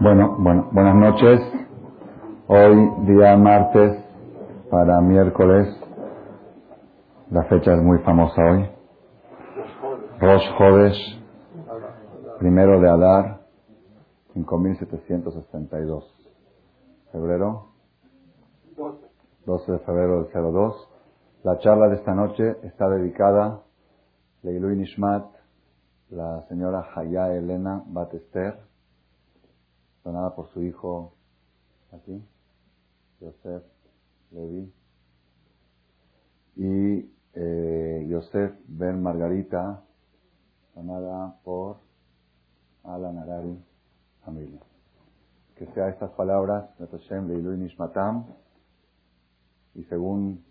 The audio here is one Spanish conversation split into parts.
Bueno, bueno, buenas noches. Hoy, día martes, para miércoles, la fecha es muy famosa hoy. Rosh Hodesh, primero de Adar, 5762. Febrero, 12 de febrero del 02. La charla de esta noche está dedicada a Leilu Nishmat, la señora Haya Elena Batester, donada por su hijo, aquí, Yosef Levi, y eh, Yosef Ben Margarita, donada por Alan Arari, familia. Que sea estas palabras, Hashem Leilu Nishmatam, y según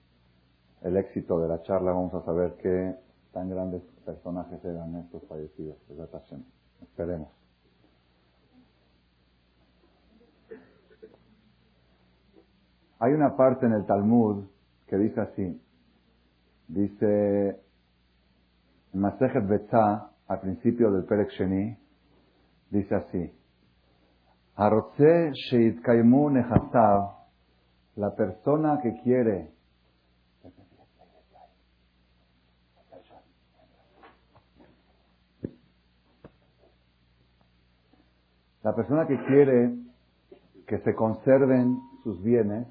el éxito de la charla vamos a saber qué tan grandes personajes eran estos fallecidos. Esperemos. Hay una parte en el Talmud que dice así. Dice en Masejet Betzah, al principio del Perek Sheni, dice así. Arotze Sheitkaimu Nehasav, la persona que quiere La persona que quiere que se conserven sus bienes,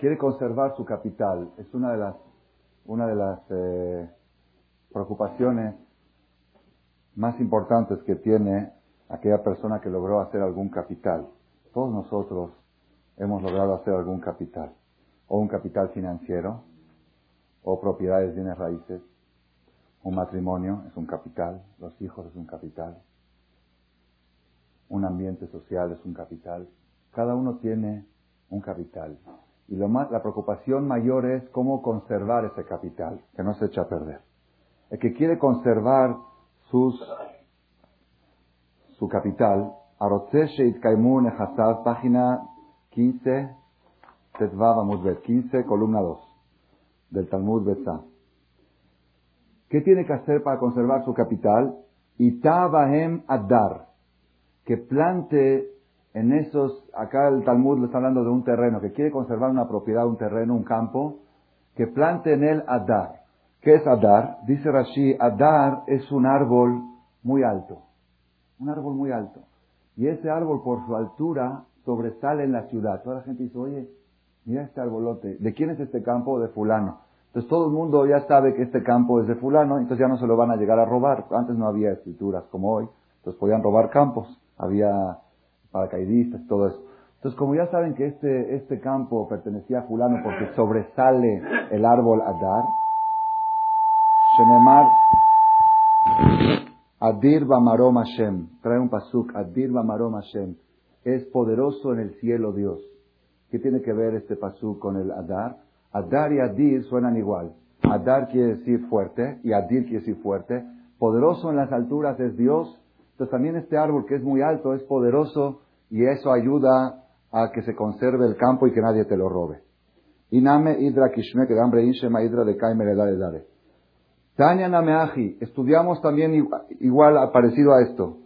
quiere conservar su capital. Es una de las, una de las eh, preocupaciones más importantes que tiene aquella persona que logró hacer algún capital. Todos nosotros hemos logrado hacer algún capital, o un capital financiero, o propiedades, bienes raíces, un matrimonio es un capital, los hijos es un capital, un ambiente social es un capital. Cada uno tiene un capital. Y lo más, la preocupación mayor es cómo conservar ese capital, que no se echa a perder. El que quiere conservar sus, su capital, página 15, Tetvav Amudbet, 15, columna 2, del Talmud Betzah. ¿Qué tiene que hacer para conservar su capital? Itavahem Adar, que plante en esos, acá el Talmud le está hablando de un terreno, que quiere conservar una propiedad, un terreno, un campo, que plante en él Adar. ¿Qué es Adar? Dice Rashi, Adar es un árbol muy alto, un árbol muy alto. Y ese árbol por su altura sobresale en la ciudad. Toda la gente dice, oye, mira este arbolote, ¿de quién es este campo? De fulano. Entonces todo el mundo ya sabe que este campo es de fulano, entonces ya no se lo van a llegar a robar. Antes no había escrituras como hoy, entonces podían robar campos. Había paracaidistas, todo eso. Entonces, como ya saben que este, este campo pertenecía a fulano porque sobresale el árbol Adar, Shenemar Adir Bamarom Hashem, trae un pasuk, Adir Bamarom Hashem, es poderoso en el cielo Dios. ¿Qué tiene que ver este pasuk con el Adar? Adar y Adir suenan igual. Adar quiere decir fuerte y Adir quiere decir fuerte. Poderoso en las alturas es Dios. Entonces también este árbol que es muy alto es poderoso y eso ayuda a que se conserve el campo y que nadie te lo robe. Iname Idra Kishme, que Gambre Inshema Idra de Kaimer Dale Dale. Tanya Nameaji, estudiamos también igual parecido a esto.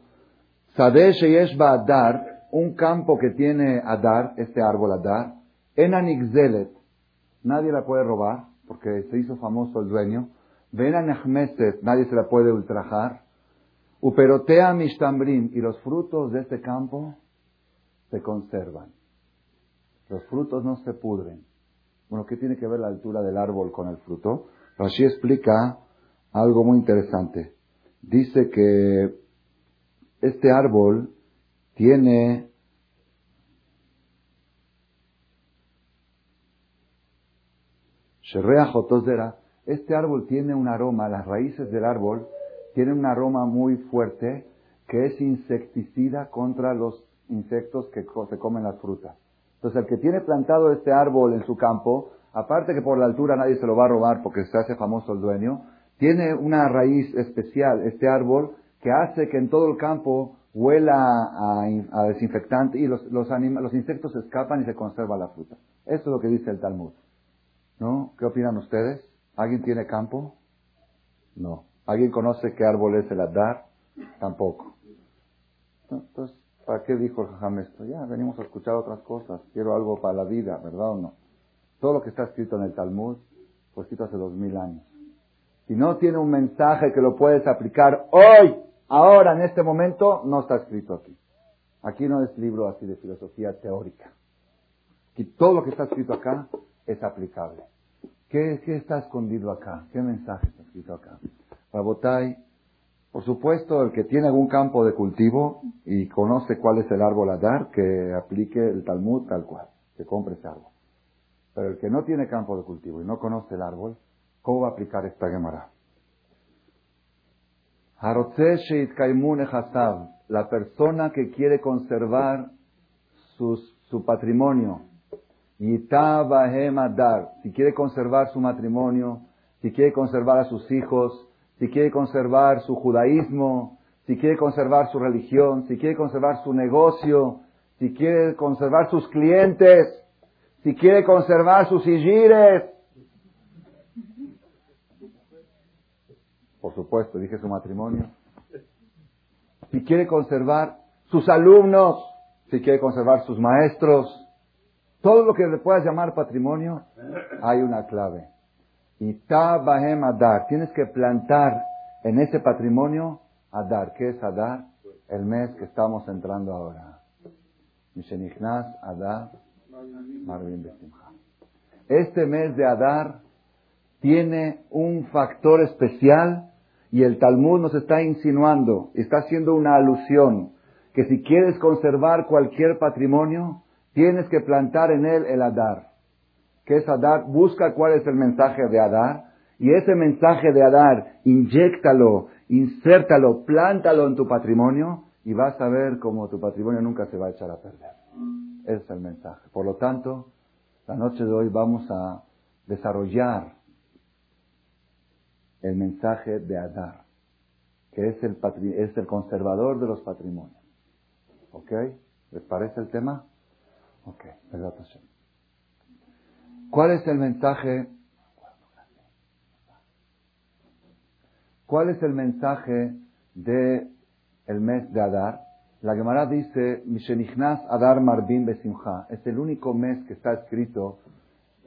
Sadesh Yesh Adar, un campo que tiene Adar, este árbol Adar, Enanixzelet, nadie la puede robar, porque se hizo famoso el dueño. Venanechmeset, nadie se la puede ultrajar. Uperotea Mishtambrim, y los frutos de este campo se conservan. Los frutos no se pudren. Bueno, ¿qué tiene que ver la altura del árbol con el fruto? Rashi explica algo muy interesante. Dice que este árbol tiene este árbol tiene un aroma, las raíces del árbol tienen un aroma muy fuerte que es insecticida contra los insectos que se comen las frutas. Entonces, el que tiene plantado este árbol en su campo, aparte que por la altura nadie se lo va a robar porque se hace famoso el dueño, tiene una raíz especial, este árbol, que hace que en todo el campo huela a, desinfectante y los, los, los insectos escapan y se conserva la fruta. Eso es lo que dice el Talmud. ¿No? ¿Qué opinan ustedes? ¿Alguien tiene campo? No. ¿Alguien conoce qué árbol es el Adar? Tampoco. Entonces, ¿para qué dijo el jajam esto? Ya, venimos a escuchar otras cosas. Quiero algo para la vida, ¿verdad o no? Todo lo que está escrito en el Talmud fue escrito hace dos mil años. Si no tiene un mensaje que lo puedes aplicar hoy, ahora, en este momento, no está escrito aquí. Aquí no es libro así de filosofía teórica. Aquí todo lo que está escrito acá es aplicable. ¿Qué, qué está escondido acá? ¿Qué mensaje está escrito acá? Rabotai, por supuesto, el que tiene algún campo de cultivo y conoce cuál es el árbol a dar, que aplique el Talmud tal cual, que compre ese árbol. Pero el que no tiene campo de cultivo y no conoce el árbol, ¿Cómo va a aplicar esta Gemara? La persona que quiere conservar su patrimonio, si quiere conservar su matrimonio, si quiere conservar a sus hijos, si quiere conservar su judaísmo, si quiere conservar su religión, si quiere conservar su negocio, si quiere conservar sus clientes, si quiere conservar sus sigires, por supuesto, dije su matrimonio, si quiere conservar sus alumnos, si quiere conservar sus maestros, todo lo que le puedas llamar patrimonio, hay una clave. Y tabahem adar, tienes que plantar en ese patrimonio adar. ¿Qué es adar? El mes que estamos entrando ahora. adar, Este mes de adar tiene un factor especial y el Talmud nos está insinuando, está haciendo una alusión, que si quieres conservar cualquier patrimonio, tienes que plantar en él el Adar. ¿Qué es Adar? Busca cuál es el mensaje de Adar y ese mensaje de Adar, inyéctalo, insértalo, plántalo en tu patrimonio y vas a ver cómo tu patrimonio nunca se va a echar a perder. Ese es el mensaje. Por lo tanto, la noche de hoy vamos a desarrollar el mensaje de Adar, que es el, es el conservador de los patrimonios. ¿Ok? ¿Les parece el tema? Ok, ¿Cuál es el mensaje? ¿Cuál es el mensaje de el mes de Adar? La Gemara dice, Mishenichnas Adar Marbim Besimcha. Es el único mes que está escrito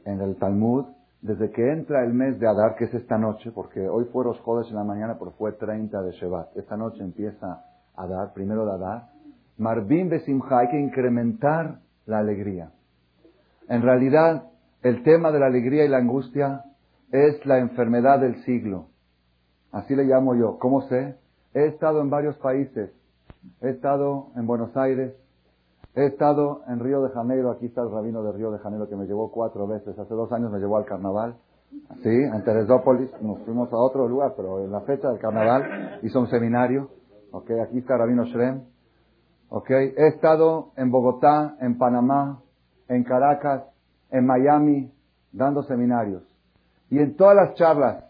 en el Talmud desde que entra el mes de Adar, que es esta noche, porque hoy fue los jueves en la mañana, pero fue 30 de Shevat. Esta noche empieza Adar, primero de Adar. Marbim Besimcha, hay que incrementar la alegría. En realidad, el tema de la alegría y la angustia es la enfermedad del siglo. Así le llamo yo. ¿Cómo sé? He estado en varios países. He estado en Buenos Aires, He estado en Río de Janeiro, aquí está el rabino de Río de Janeiro que me llevó cuatro veces, hace dos años me llevó al carnaval, sí, en Teresópolis, nos fuimos a otro lugar, pero en la fecha del carnaval hizo un seminario, ok, aquí está el rabino Shrem, ok, he estado en Bogotá, en Panamá, en Caracas, en Miami, dando seminarios. Y en todas las charlas,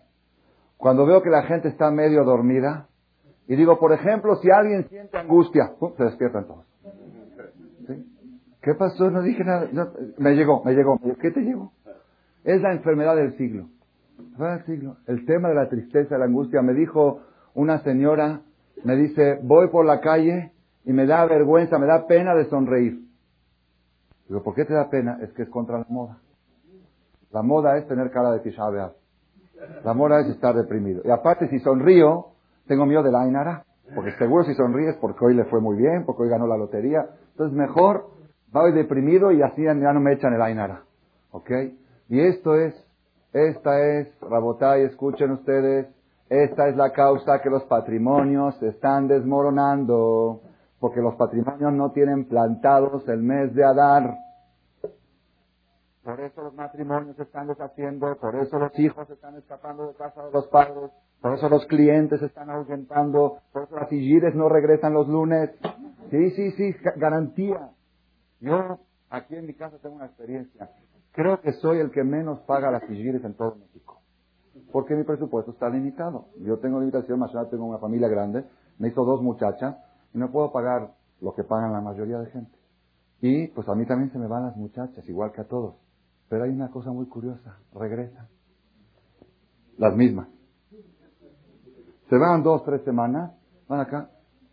cuando veo que la gente está medio dormida, y digo, por ejemplo, si alguien siente angustia, se despiertan todos. ¿Qué pasó? No dije nada. me llegó, me llegó. ¿Qué te llegó? Es la enfermedad del siglo. del siglo. El tema de la tristeza, la angustia. Me dijo una señora, me dice, voy por la calle y me da vergüenza, me da pena de sonreír. Digo, ¿por qué te da pena? Es que es contra la moda. La moda es tener cara de Tisha La moda es estar deprimido. Y aparte, si sonrío, tengo miedo de la Ainara. Porque seguro si sonríes porque hoy le fue muy bien, porque hoy ganó la lotería. Entonces mejor voy deprimido y así ya no me echan el Ainara. ¿Ok? Y esto es, esta es, Rabotay, escuchen ustedes, esta es la causa que los patrimonios se están desmoronando, porque los patrimonios no tienen plantados el mes de Adar. Por eso los matrimonios se están deshaciendo, por eso los hijos están escapando de casa de los padres, por eso los clientes se están ahuyentando, por eso las sigires no regresan los lunes. Sí, sí, sí, garantía. Yo aquí en mi casa tengo una experiencia. Creo que soy el que menos paga las sigires en todo México. Porque mi presupuesto está limitado. Yo tengo limitación, más tengo una familia grande, me hizo dos muchachas no puedo pagar lo que pagan la mayoría de gente. Y pues a mí también se me van las muchachas, igual que a todos. Pero hay una cosa muy curiosa, regresan. Las mismas. Se van dos, tres semanas, van acá.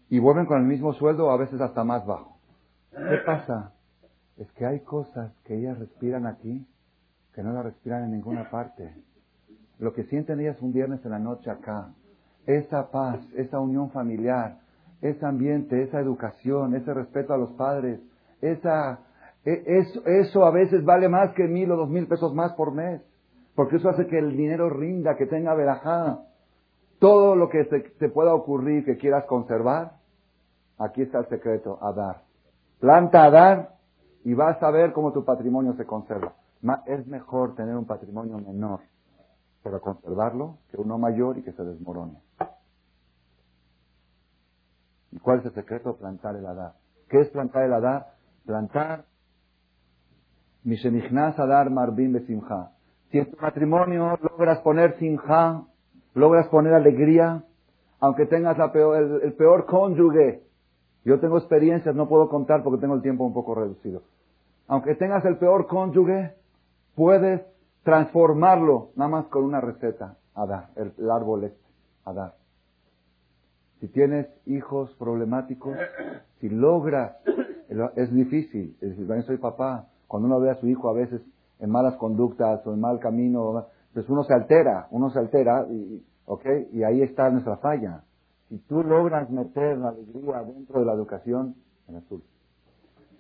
y vuelven con el mismo sueldo a veces hasta más bajo. ¿Qué pasa? Es que hay cosas que ellas respiran aquí que no las respiran en ninguna parte. Lo que sienten ellas un viernes en la noche acá, esa paz, esa unión familiar, ese ambiente, esa educación, ese respeto a los padres, esa, e, eso, a veces vale más que mil o dos mil pesos más por mes, porque eso hace que el dinero rinda, que tenga verajá. Todo lo que te, pueda ocurrir que quieras conservar, aquí está el secreto, a dar. Planta a dar y vas a ver cómo tu patrimonio se conserva. Es mejor tener un patrimonio menor, pero conservarlo, que uno mayor y que se desmorone. ¿Y cuál es el secreto? Plantar el Adar. ¿Qué es plantar el Adar? Plantar Mishenichnas Adar Marbim Besimha. Si en tu matrimonio logras poner simha, logras poner alegría, aunque tengas el, peor cónyuge. Yo tengo experiencias, no puedo contar porque tengo el tiempo un poco reducido. Aunque tengas el peor cónyuge, puedes transformarlo nada más con una receta. Adar, el, el árbol este, Adar. Si tienes hijos problemáticos, si logras, es difícil, es decir, soy papá, cuando uno ve a su hijo a veces en malas conductas o en mal camino, pues uno se altera, uno se altera, y, Y ahí está nuestra falla. Si tú logras meter la alegría dentro de la educación, en azul,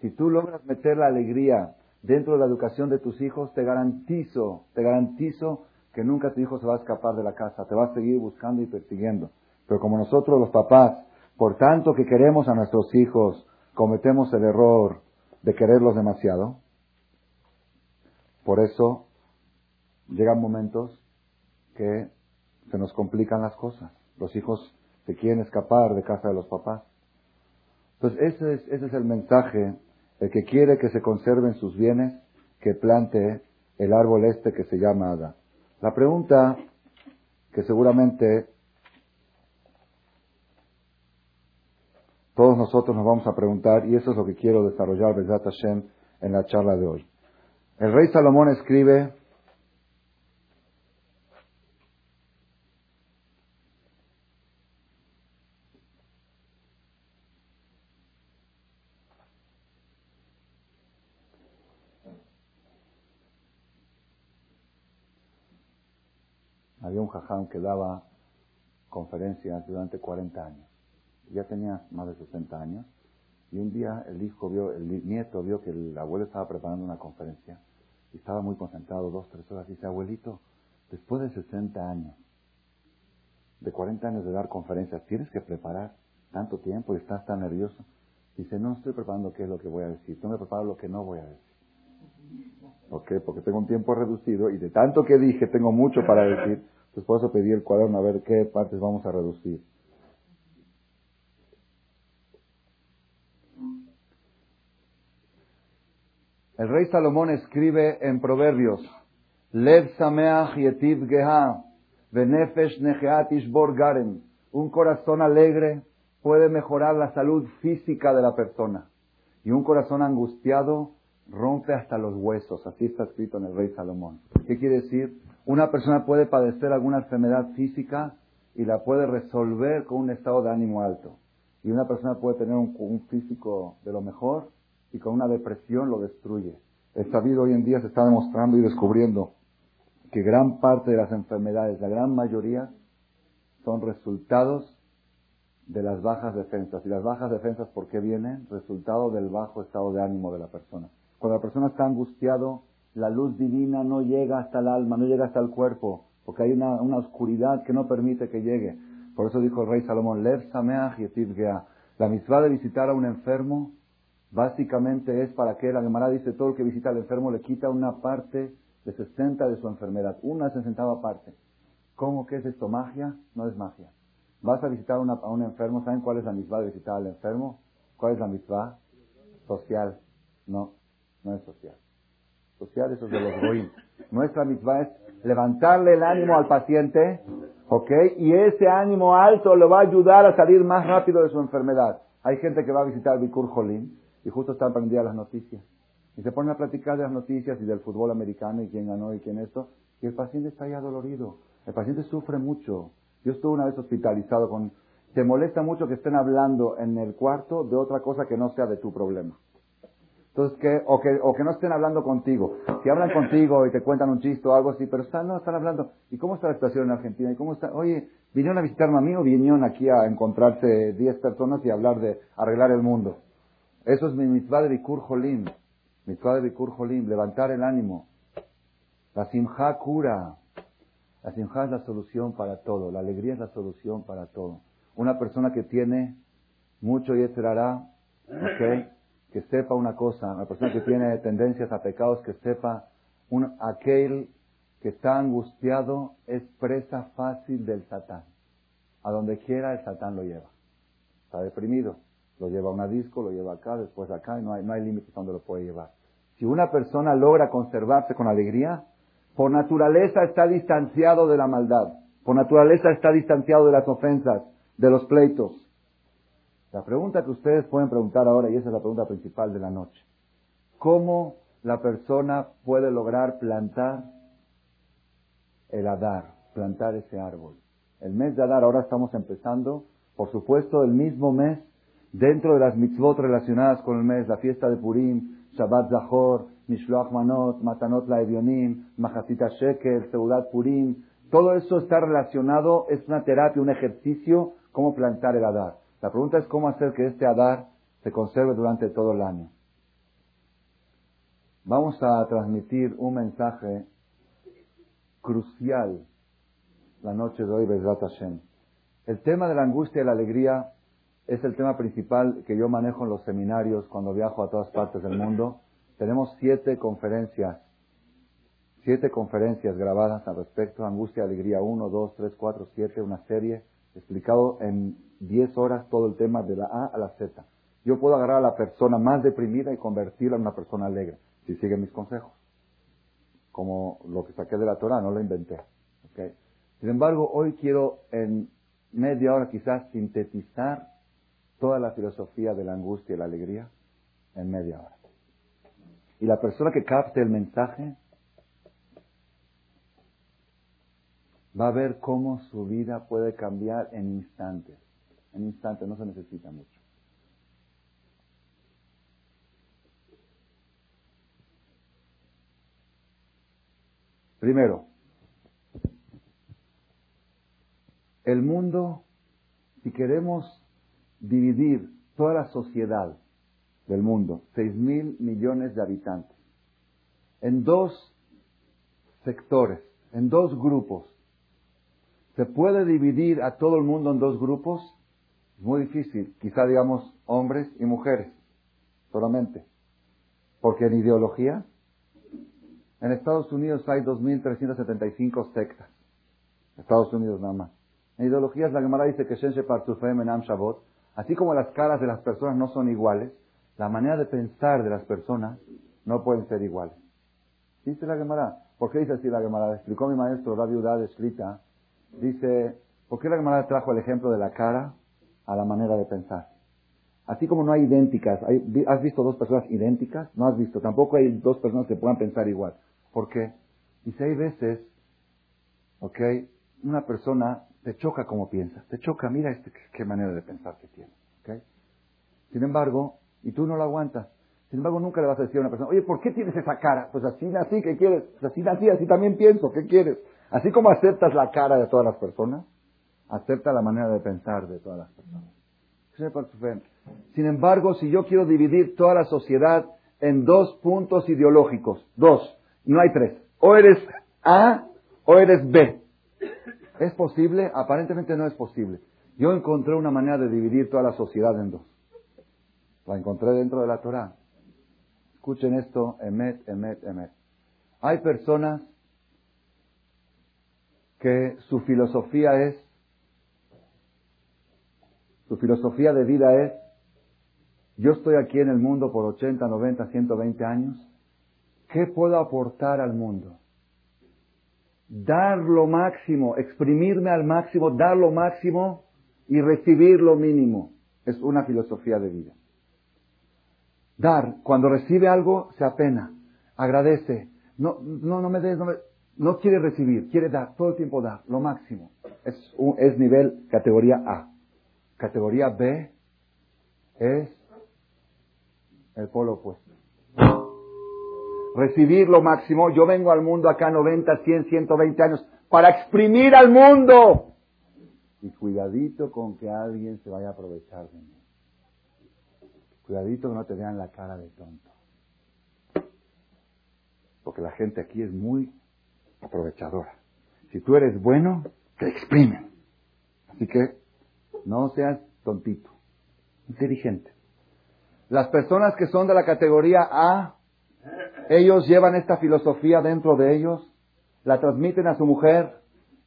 si tú logras meter la alegría dentro de la educación de tus hijos, te garantizo, te garantizo que nunca tu hijo se va a escapar de la casa, te va a seguir buscando y persiguiendo. Pero como nosotros los papás, por tanto que queremos a nuestros hijos, cometemos el error de quererlos demasiado, por eso llegan momentos que se nos complican las cosas. Los hijos se quieren escapar de casa de los papás. Entonces ese es, ese es el mensaje. El que quiere que se conserven sus bienes, que plante el árbol este que se llama Ada. La pregunta que seguramente Todos nosotros nos vamos a preguntar, y eso es lo que quiero desarrollar, Besat Hashem, en la charla de hoy. El rey Salomón escribe, había un jajam que daba conferencias durante 40 años ya tenía más de 60 años, y un día el hijo vio, el nieto vio que el abuelo estaba preparando una conferencia, y estaba muy concentrado, dos, tres horas, y dice, abuelito, después de 60 años, de 40 años de dar conferencias, tienes que preparar tanto tiempo y estás tan nervioso. Dice, no estoy preparando qué es lo que voy a decir, tengo que preparar lo que no voy a decir. ¿Ok? Porque tengo un tiempo reducido y de tanto que dije tengo mucho para decir, pues por eso pedí el cuaderno a ver qué partes vamos a reducir. El rey Salomón escribe en Proverbios, Lev Sameach Yetiv Geha, Ishbor. Un corazón alegre puede mejorar la salud física de la persona. Y un corazón angustiado rompe hasta los huesos. Así está escrito en el rey Salomón. ¿Qué quiere decir? Una persona puede padecer alguna enfermedad física y la puede resolver con un estado de ánimo alto. Y una persona puede tener un físico de lo mejor y con una depresión lo destruye. Es sabido hoy en día, se está demostrando y descubriendo que gran parte de las enfermedades, la gran mayoría, son resultados de las bajas defensas. Y las bajas defensas, ¿por qué vienen? Resultado del bajo estado de ánimo de la persona. Cuando la persona está angustiado, la luz divina no llega hasta el alma, no llega hasta el cuerpo, porque hay una, oscuridad que no permite que llegue. Por eso dijo el rey Salomón, Lev Sameach La misma de visitar a un enfermo Básicamente es para que la Gemara dice todo el que visita al enfermo le quita una parte de 60 de su enfermedad, una sesentava parte. ¿Cómo que es esto? ¿Magia? No es magia. Vas a visitar a un enfermo, ¿saben cuál es la misma de visitar al enfermo? ¿Cuál es la misma? Social. No, no es social. Social eso es de los goyim. Nuestra misma es levantarle el ánimo al paciente, ¿ok? Y ese ánimo alto lo va a ayudar a salir más rápido de su enfermedad. Hay gente que va a visitar Bikur Jolim y justo están prendidas las noticias. Y se ponen a platicar de las noticias y del fútbol americano y quién ganó y quién esto. Y el paciente está ya dolorido. El paciente sufre mucho. Yo estuve una vez hospitalizado con, te molesta mucho que estén hablando en el cuarto de otra cosa que no sea de tu problema. Entonces, que, o, que, o que no estén hablando contigo. Si hablan contigo y te cuentan un chiste o algo así, pero están, no, están hablando. ¿Y cómo está la situación en Argentina? ¿Y cómo está? Oye, ¿vinieron a visitarme a mí o vinieron aquí a encontrarse 10 personas y hablar de arreglar el mundo? Eso es mi mitzvah de Bikur Jolim. Mitzvah de Bikur Jolim, levantar el ánimo. La simja cura. La simja es la solución para todo. La alegría es la solución para todo. Una persona que tiene mucho y esperará, ¿ok? que sepa una cosa, una persona que tiene tendencias a pecados, que sepa, un, aquel que está angustiado es presa fácil del Satán. A donde quiera el Satán lo lleva. Está deprimido, lo lleva a una disco, lo lleva acá, después acá, y no hay, no hay límites donde lo puede llevar. Si una persona logra conservarse con alegría, por naturaleza está distanciado de la maldad, por naturaleza está distanciado de las ofensas, de los pleitos. La pregunta que ustedes pueden preguntar ahora, y esa es la pregunta principal de la noche, ¿cómo la persona puede lograr plantar el Adar, plantar ese árbol? El mes de Adar, ahora estamos empezando, por supuesto, el mismo mes, dentro de las mitzvot relacionadas con el mes, la fiesta de Purim, Shabbat Zahor, Mishloach Manot, Matanot La Evionim, Mahasita Shekel, Seudat Purim, todo eso está relacionado, es una terapia, un ejercicio, cómo plantar el Adar. La pregunta es cómo hacer que este Adar se conserve durante todo el año. Vamos a transmitir un mensaje crucial la noche de hoy, Bezrat Hashem. El tema de la angustia y la alegría es el tema principal que yo manejo en los seminarios cuando viajo a todas partes del mundo. Tenemos siete conferencias, siete conferencias grabadas al respecto, angustia, alegría, uno, dos, tres, cuatro, siete, una serie explicado en 10 horas todo el tema de la A a la Z. Yo puedo agarrar a la persona más deprimida y convertirla en una persona alegre, si sigue mis consejos. Como lo que saqué de la Torah, no lo inventé. Sin embargo, hoy quiero en media hora quizás sintetizar toda la filosofía de la angustia y la alegría en media hora. Y la persona que capte el mensaje va a ver cómo su vida puede cambiar en instantes. En instantes, no se necesita mucho. Primero, el mundo, si queremos dividir toda la sociedad del mundo, seis mil millones de habitantes, en dos sectores, en dos grupos, ¿Se puede dividir a todo el mundo en dos grupos? Muy difícil. Quizá digamos hombres y mujeres solamente. Porque en ideología, en Estados Unidos hay 2.375 sectas. Estados Unidos nada más. En ideologías la Gemara dice que Shen Menam Shabot, así como las caras de las personas no son iguales, la manera de pensar de las personas no pueden ser iguales. Dice la Gemara. ¿Por qué dice así la Gemara? Explicó mi maestro la viuda escrita Dice, ¿por qué la Gemara trajo el ejemplo de la cara a la manera de pensar? Así como no hay idénticas, ¿has visto dos personas idénticas? No has visto, tampoco hay dos personas que puedan pensar igual. ¿Por qué? Dice, hay veces, ok, una persona te choca como piensa, te choca, mira este, qué manera de pensar que tiene, ok. Sin embargo, y tú no lo aguantas, sin embargo nunca le vas a decir a una persona, oye, ¿por qué tienes esa cara? Pues así nací, ¿qué quieres? Pues así nací, así también pienso, ¿qué quieres? Así como aceptas la cara de todas las personas, acepta la manera de pensar de todas las personas. Sin embargo, si yo quiero dividir toda la sociedad en dos puntos ideológicos, dos, no hay tres, o eres A o eres B. ¿Es posible? Aparentemente no es posible. Yo encontré una manera de dividir toda la sociedad en dos. La encontré dentro de la Torah. Escuchen esto, emet, emet, emet. Hay personas que su filosofía es, su filosofía de vida es, yo estoy aquí en el mundo por 80, 90, 120 años, ¿qué puedo aportar al mundo? Dar lo máximo, exprimirme al máximo, dar lo máximo y recibir lo mínimo. Es una filosofía de vida. Dar, cuando recibe algo, se apena, agradece. No, no, no me des, no me, no quiere recibir, quiere dar, todo el tiempo dar, lo máximo. Es, un, es nivel categoría A. Categoría B es el polo opuesto. Recibir lo máximo. Yo vengo al mundo acá 90, 100, 120 años para exprimir al mundo. Y cuidadito con que alguien se vaya a aprovechar de mí. Cuidadito que no te vean la cara de tonto. Porque la gente aquí es muy aprovechadora. Si tú eres bueno, te exprimen. Así que no seas tontito, inteligente. Las personas que son de la categoría A, ellos llevan esta filosofía dentro de ellos, la transmiten a su mujer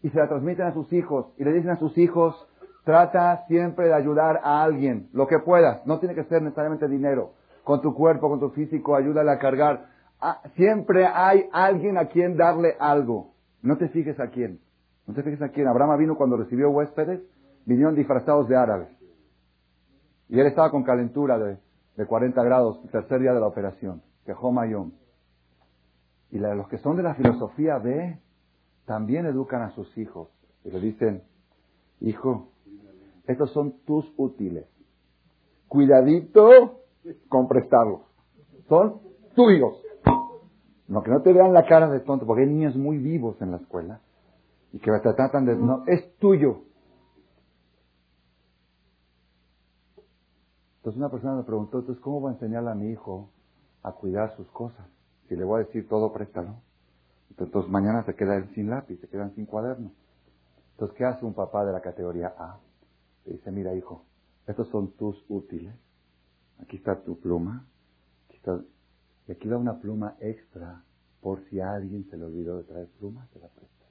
y se la transmiten a sus hijos y le dicen a sus hijos, trata siempre de ayudar a alguien, lo que puedas, no tiene que ser necesariamente dinero, con tu cuerpo, con tu físico, ayúdale a cargar. Ah, siempre hay alguien a quien darle algo. No te fijes a quién. No te fijes a quién. Abraham vino cuando recibió huéspedes, vinieron disfrazados de árabes. Y él estaba con calentura de, de 40 grados, tercer día de la operación, Mayón. Y los que son de la filosofía B también educan a sus hijos. Y le dicen, hijo, estos son tus útiles. Cuidadito con prestarlos. Son tuyos. No, que no te vean la cara de tonto, porque hay niños muy vivos en la escuela y que te tratan de... No, es tuyo. Entonces una persona me preguntó, entonces, ¿cómo voy a enseñarle a mi hijo a cuidar sus cosas? Si le voy a decir todo, préstalo. Entonces mañana se queda él sin lápiz, se quedan sin cuaderno. Entonces, ¿qué hace un papá de la categoría A? Le dice, mira hijo, estos son tus útiles. Aquí está tu pluma. Aquí está y aquí va una pluma extra por si alguien se le olvidó de traer plumas, te la prestas.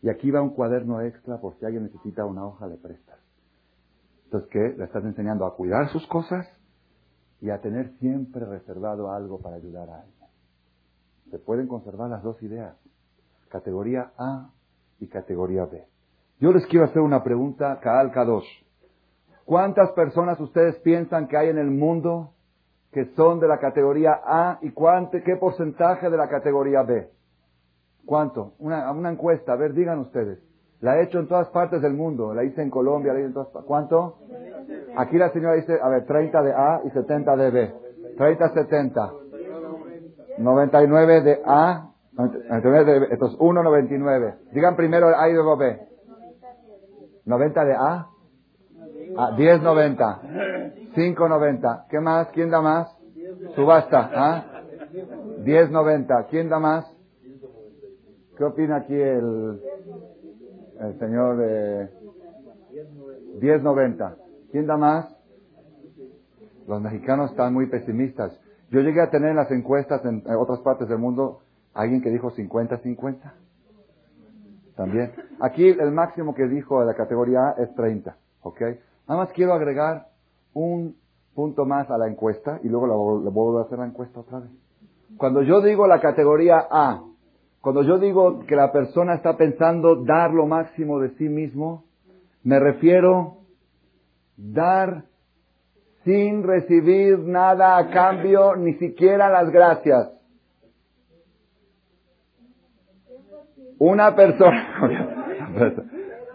Y aquí va un cuaderno extra por si alguien necesita una hoja, le prestas. Entonces, ¿qué? Le estás enseñando a cuidar sus cosas y a tener siempre reservado algo para ayudar a alguien. Se pueden conservar las dos ideas, categoría A y categoría B. Yo les quiero hacer una pregunta, Kaal Kadosh. ¿Cuántas personas ustedes piensan que hay en el mundo que son de la categoría A y cuánto, qué porcentaje de la categoría B. ¿Cuánto? Una, una encuesta, a ver, digan ustedes. La he hecho en todas partes del mundo, la hice en Colombia, la hice en todas partes. ¿Cuánto? Aquí la señora dice, a ver, 30 de A y 70 de B. 30, 70. 99 de A, 99 de B. Entonces, 1, 99. Digan primero A y luego B. 90 de A. Ah, 10, 90. 5.90. ¿Qué más? ¿Quién da más? Subasta. ¿ah? 10.90. ¿Quién da más? ¿Qué opina aquí el, el señor de 10.90? ¿Quién da más? Los mexicanos están muy pesimistas. Yo llegué a tener en las encuestas en otras partes del mundo alguien que dijo 50-50. También. Aquí el máximo que dijo de la categoría A es 30. ¿Ok? Nada más quiero agregar un punto más a la encuesta y luego le vuelvo a hacer la encuesta otra vez. Cuando yo digo la categoría A, cuando yo digo que la persona está pensando dar lo máximo de sí mismo, me refiero dar sin recibir nada a cambio, ni siquiera las gracias. Una persona,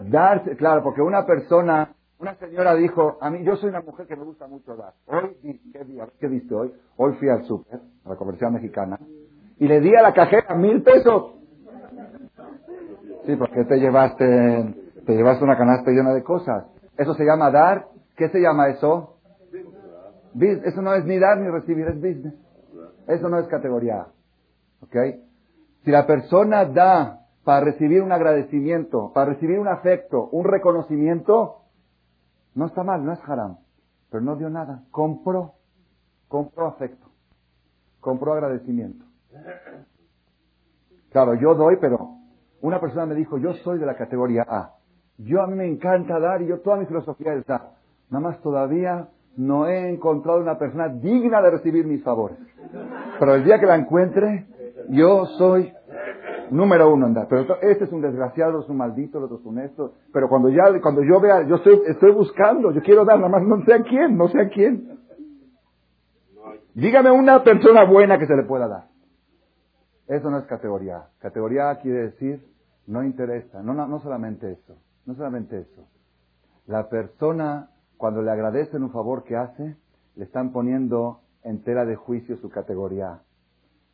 dar, claro, porque una persona una señora dijo, a mí, yo soy una mujer que me gusta mucho dar. Hoy, ¿qué día? ¿Qué viste hoy? Hoy fui al súper, a la comercial mexicana, y le di a la cajera mil pesos. Sí, porque te llevaste, te llevaste una canasta llena de cosas. Eso se llama dar. ¿Qué se llama eso? Eso no es ni dar ni recibir, es business. Eso no es categoría A. ¿Ok? Si la persona da para recibir un agradecimiento, para recibir un afecto, un reconocimiento, no está mal, no es haram, pero no dio nada. Compró, compró afecto, compró agradecimiento. Claro, yo doy, pero una persona me dijo, yo soy de la categoría A. Yo a mí me encanta dar y yo toda mi filosofía es dar. Nada más todavía no he encontrado una persona digna de recibir mis favores. Pero el día que la encuentre, yo soy número uno andar. Pero este es un desgraciado, es un maldito, el otro es un esto. Pero cuando ya, cuando yo vea, yo estoy, estoy buscando, yo quiero dar, nada más no sé a quién, no sé a quién. Dígame una persona buena que se le pueda dar. Eso no es categoría. Categoría quiere decir, no interesa. No, no, no solamente eso. No solamente eso. La persona, cuando le agradecen un favor que hace, le están poniendo en tela de juicio su categoría.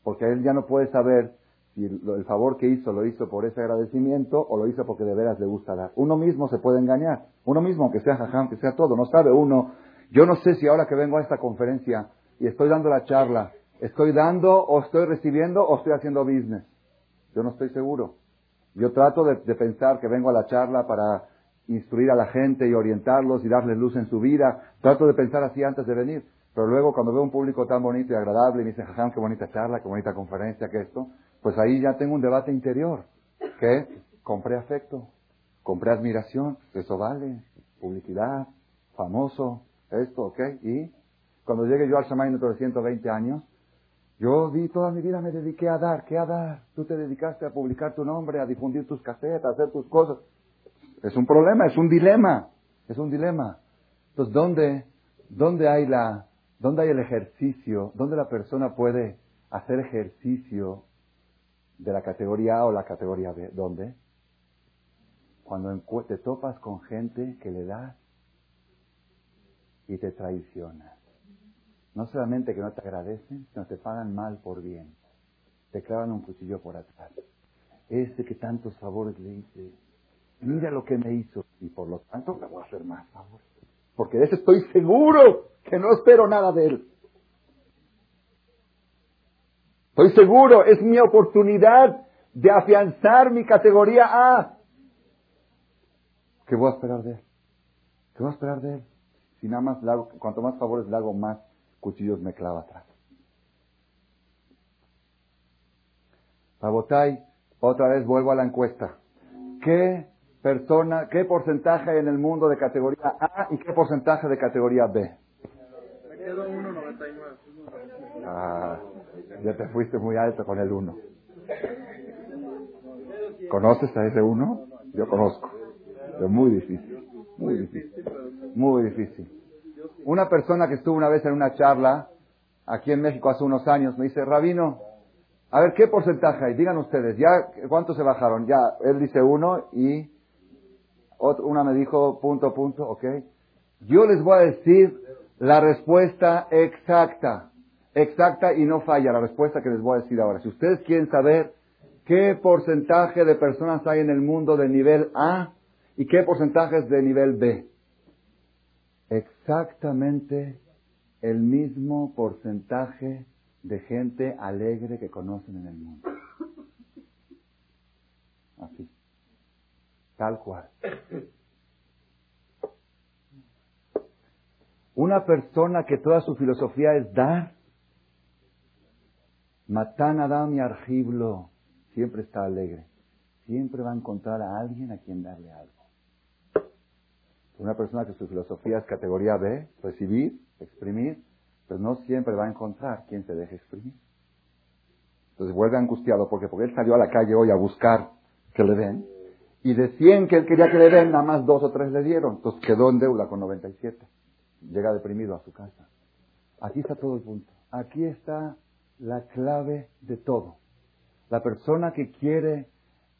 Porque él ya no puede saber si el favor que hizo lo hizo por ese agradecimiento o lo hizo porque de veras le gusta dar. Uno mismo se puede engañar. Uno mismo, aunque sea jajam, que sea todo. No sabe uno. Yo no sé si ahora que vengo a esta conferencia y estoy dando la charla, estoy dando o estoy recibiendo o estoy haciendo business. Yo no estoy seguro. Yo trato de, pensar que vengo a la charla para instruir a la gente y orientarlos y darles luz en su vida. Trato de pensar así antes de venir. Pero luego cuando veo un público tan bonito y agradable y me dicen, jajam, qué bonita charla, qué bonita conferencia, que esto, pues ahí ya tengo un debate interior. que Compré afecto, compré admiración, eso vale, publicidad, famoso, esto, ¿ok? Y cuando llegue yo al Shammai dentro de 120 años, yo di toda mi vida, me dediqué a dar. ¿Qué a dar? Tú te dedicaste a publicar tu nombre, a difundir tus casetas, a hacer tus cosas. Es un problema, es un dilema. Es un dilema. Entonces, ¿dónde, dónde hay la, dónde hay el ejercicio? ¿Dónde la persona puede hacer ejercicio de la categoría A o la categoría B? ¿Dónde? Cuando te topas con gente que le das y te traiciona. No solamente que no te agradecen, sino te pagan mal por bien. Te clavan un cuchillo por atrás. Ese que tantos favores le hice, mira lo que me hizo y por lo tanto le voy a hacer más favores. Porque de ese estoy seguro que no espero nada de él. Estoy seguro, es mi oportunidad de afianzar mi categoría A. ¿Qué voy a esperar de él? ¿Qué voy a esperar de él? Si nada más cuanto más favores le hago, más cuchillos me clava atrás. Sabotay, otra vez vuelvo a la encuesta. ¿Qué persona, qué porcentaje hay en el mundo de categoría A y qué porcentaje de categoría B? Me quedo 1.99. Ah, ya te fuiste muy alto con el 1. ¿Conoces a ese 1? Yo conozco. Es muy difícil. Muy difícil. Muy difícil. Una persona que estuvo una vez en una charla aquí en México hace unos años me dice, Rabino, a ver, ¿qué porcentaje hay? Digan ustedes, ¿ya cuántos se bajaron? Ya, él dice uno y una me dijo punto, punto, ok. Yo les voy a decir la respuesta exacta, exacta y no falla la respuesta que les voy a decir ahora. Si ustedes quieren saber qué porcentaje de personas hay en el mundo de nivel A y qué porcentajes de nivel B, exactamente el mismo porcentaje de gente alegre que conocen en el mundo. Así. Tal cual. Una persona que toda su filosofía es dar, Matan Adam y Argiblo, siempre está alegre. Siempre va a encontrar a alguien a quien darle algo. Una persona que su filosofía es categoría B, recibir, exprimir, pero no siempre va a encontrar quien se deje exprimir. Entonces vuelve angustiado porque, porque él salió a la calle hoy a buscar que le den, y de 100 que él quería que le den, nada más dos o tres le dieron. Entonces quedó en deuda con 97. Llega deprimido a su casa. Aquí está todo el punto. Aquí está la clave de todo. La persona que quiere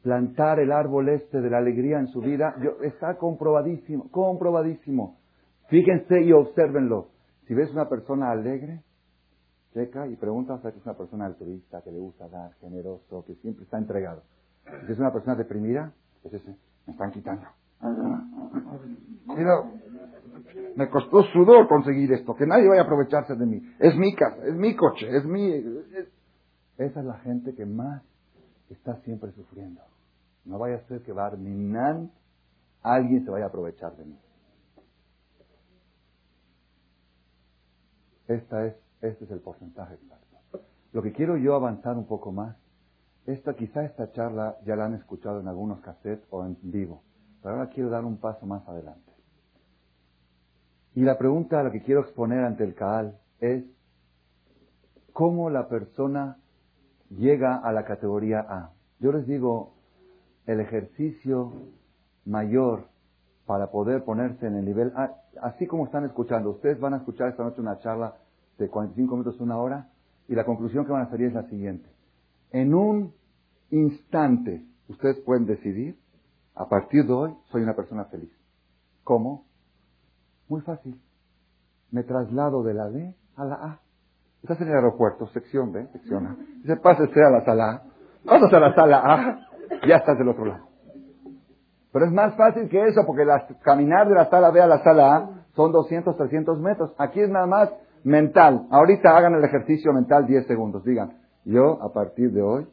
plantar el árbol este de la alegría en su vida, está comprobadísimo, comprobadísimo. Fíjense y observenlo. Si ves una persona alegre, checa y pregunta si es una persona altruista, que le gusta dar, generoso, que siempre está entregado. Si es una persona deprimida, pues ese, me están quitando. Mira, me costó sudor conseguir esto, que nadie vaya a aprovecharse de mí. Es mi casa, es mi coche, es mi... Esa es la gente que más está siempre sufriendo. No vaya a ser que Barminan alguien se vaya a aprovechar de mí. Esta es, este es el porcentaje exacto. Lo que quiero yo avanzar un poco más, esta, quizá esta charla ya la han escuchado en algunos cassettes o en vivo, pero ahora quiero dar un paso más adelante. Y la pregunta a la que quiero exponer ante el Kaal es, ¿cómo la persona llega a la categoría A? Yo les digo, el ejercicio mayor para poder ponerse en el nivel, así como están escuchando, ustedes van a escuchar esta noche una charla de 45 minutos, una hora, y la conclusión que van a salir es la siguiente. En un instante, ustedes pueden decidir, a partir de hoy, soy una persona feliz. ¿Cómo? Muy fácil. Me traslado de la D a la A. Estás en el aeropuerto, sección B, sección A. Dice, pásese a la sala A. Pasas a la sala A, ya estás del otro lado. Pero es más fácil que eso, porque caminar de la sala B a la sala A son 200, 300 metros. Aquí es nada más mental. Ahorita hagan el ejercicio mental 10 segundos. Digan, yo a partir de hoy,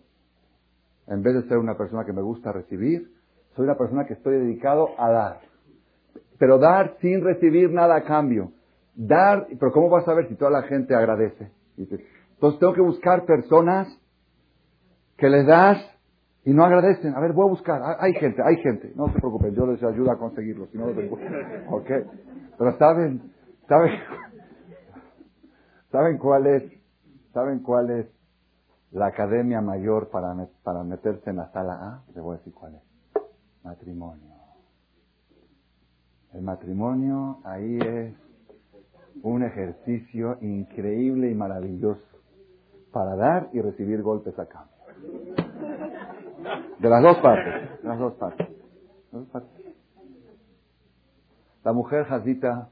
en vez de ser una persona que me gusta recibir, soy una persona que estoy dedicado a dar. Pero dar sin recibir nada a cambio. Dar, pero ¿cómo vas a ver si toda la gente agradece? Entonces tengo que buscar personas que les das y no agradecen. A ver, voy a buscar. Hay gente, hay gente. No se preocupen, yo les ayudo a conseguirlo. Si no, no Ok. Pero saben, saben, saben cuál es, saben cuál es la academia mayor para, para meterse en la sala A. Les voy a decir cuál es. Matrimonio. El matrimonio ahí es un ejercicio increíble y maravilloso para dar y recibir golpes a cambio. De las dos partes, de las dos partes. La mujer Jazita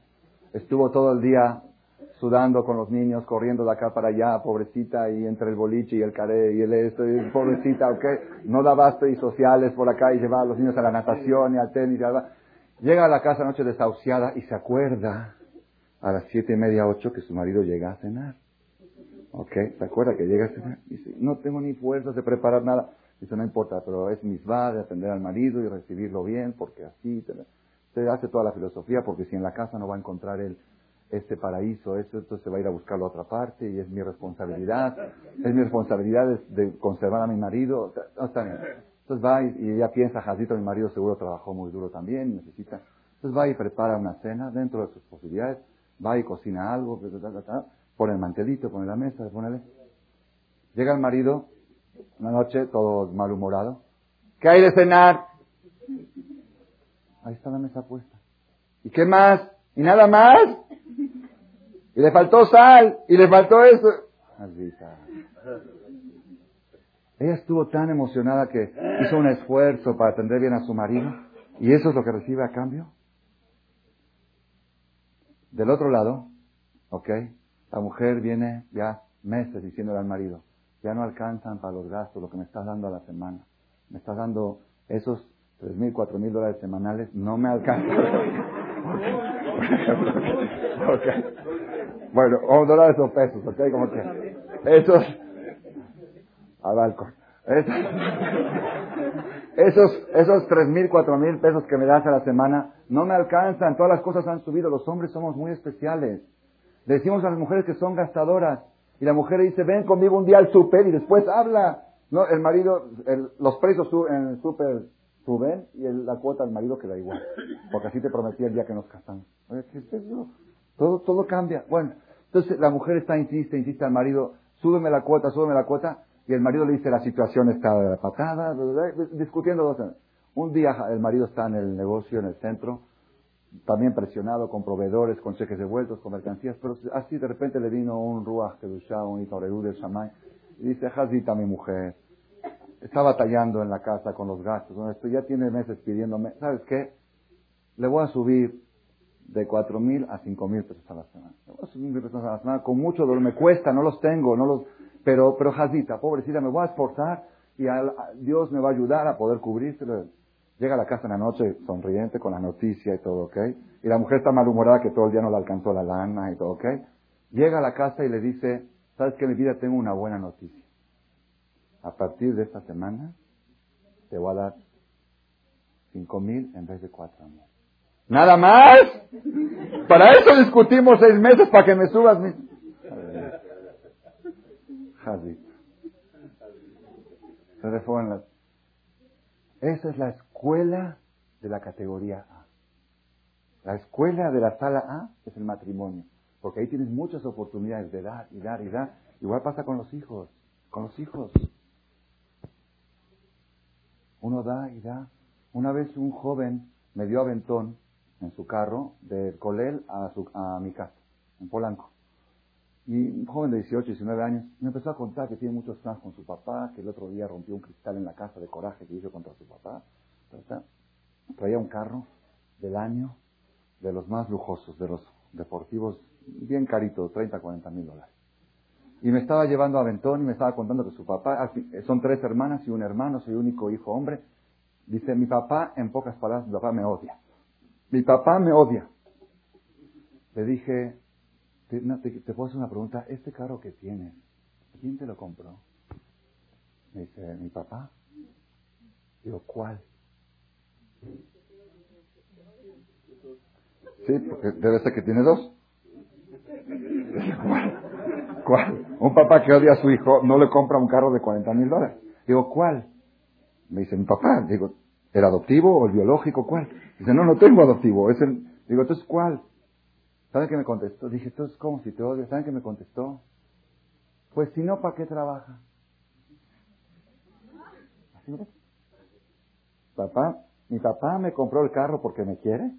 estuvo todo el día sudando con los niños, corriendo de acá para allá, pobrecita, y entre el boliche y el caré y el esto, y pobrecita, ¿ok? No daba y sociales por acá y llevaba a los niños a la natación y al tenis. Y Llega a la casa noche desahuciada y se acuerda a las siete y media, ocho, que su marido llega a cenar. ¿Ok? ¿Se acuerda que llega a cenar? Dice, no tengo ni fuerzas de preparar nada. Dice, no importa, pero es misma de atender al marido y recibirlo bien, porque así se hace toda la filosofía, porque si en la casa no va a encontrar él este paraíso, esto, entonces va a ir a buscarlo a otra parte y es mi responsabilidad, es mi responsabilidad de, conservar a mi marido. está bien. Entonces va y, ella piensa, Jacito, mi marido seguro trabajó muy duro también, necesita. Entonces va y prepara una cena dentro de sus posibilidades, va y cocina algo, pone el mantelito, pone la mesa, pone... Llega el marido, una noche, todo malhumorado. ¿Qué hay de cenar? Ahí está la mesa puesta. ¿Y qué más? ¿Y nada más? Y le faltó sal, y le faltó eso. Ella estuvo tan emocionada que hizo un esfuerzo para atender bien a su marido, y eso es lo que recibe a cambio. Del otro lado, ¿ok? La mujer viene ya meses diciéndole al marido, ya no alcanzan para los gastos lo que me estás dando a la semana. Me estás dando esos tres mil, cuatro mil dólares semanales, no me alcanzan. Bueno, o dólares o pesos, ¿ok? Como que esos, a balcón. Esos, esos, esos tres mil, cuatro mil pesos que me das a la semana no me alcanzan. Todas las cosas han subido. Los hombres somos muy especiales. Le decimos a las mujeres que son gastadoras. Y la mujer dice, ven conmigo un día al súper y después habla. No, el marido, los precios en el súper suben y la cuota del marido queda igual. Porque así te prometí el día que nos casamos. Oye, ¿qué? Todo, todo cambia. Bueno, entonces la mujer está, insiste, insiste al marido, súbeme la cuota, súbeme la cuota. Y el marido le dice, la situación está patada, discutiendo dos. Un día el marido está en el negocio, en el centro, también presionado con proveedores, con cheques devueltos, con mercancías, pero así de repente le vino un Ruach Kedushá, un Itoreu del Shamay, y dice, Hazita, mi mujer, está batallando en la casa con los gastos, esto ya tiene meses pidiéndome, ¿sabes qué? Le voy a subir de cuatro mil a cinco mil pesos a la semana. Le voy a subir mil pesos a la semana, con mucho dolor, me cuesta, no los tengo, no los, pero, pero Hazita, pobrecita, me voy a esforzar y Dios me va a ayudar a poder cubrírselo. Llega a la casa en la noche sonriente con la noticia y todo, ¿ok? Y la mujer está malhumorada que todo el día no le alcanzó la lana y todo, ¿ok? Llega a la casa y le dice, ¿sabes qué, mi vida? Tengo una buena noticia. A partir de esta semana te voy a dar cinco mil en vez de cuatro mil. ¿Nada más? Para eso discutimos seis meses para que me subas mi... Se las... Esa es la escuela de la categoría A. La escuela de la sala A es el matrimonio, porque ahí tienes muchas oportunidades de dar y dar y dar. Igual pasa con los hijos, con los hijos. Uno da y da. Una vez un joven me dio aventón en su carro del Colel a, su, a mi casa, en Polanco. Y un joven de 18, 19 años me empezó a contar que tiene muchos planes con su papá, que el otro día rompió un cristal en la casa de coraje que hizo contra su papá. Traía un carro del año de los más lujosos, de los deportivos, bien caritos, 30, 40 mil dólares. Y me estaba llevando a Ventón y me estaba contando que su papá, son tres hermanas y un hermano, soy único hijo hombre. Dice, mi papá, en pocas palabras, mi papá me odia. Mi papá me odia. Le dije, te, te puedo hacer una pregunta, este carro que tienes, ¿quién te lo compró? Me dice, mi papá. Digo, ¿cuál? Sí, porque debe ser que tiene dos. ¿Cuál? ¿Cuál? Un papá que odia a su hijo no le compra un carro de 40 mil dólares. Digo, ¿cuál? Me dice, mi papá. Digo, ¿el adoptivo o el biológico? ¿Cuál? Dice, no, no tengo adoptivo. Es el... Digo, entonces, ¿cuál? ¿Saben qué me contestó? Dije, entonces, ¿cómo si te odio? ¿Saben qué me contestó? Pues si no, ¿para qué trabaja? ¿Así Papá, mi papá me compró el carro porque me quiere.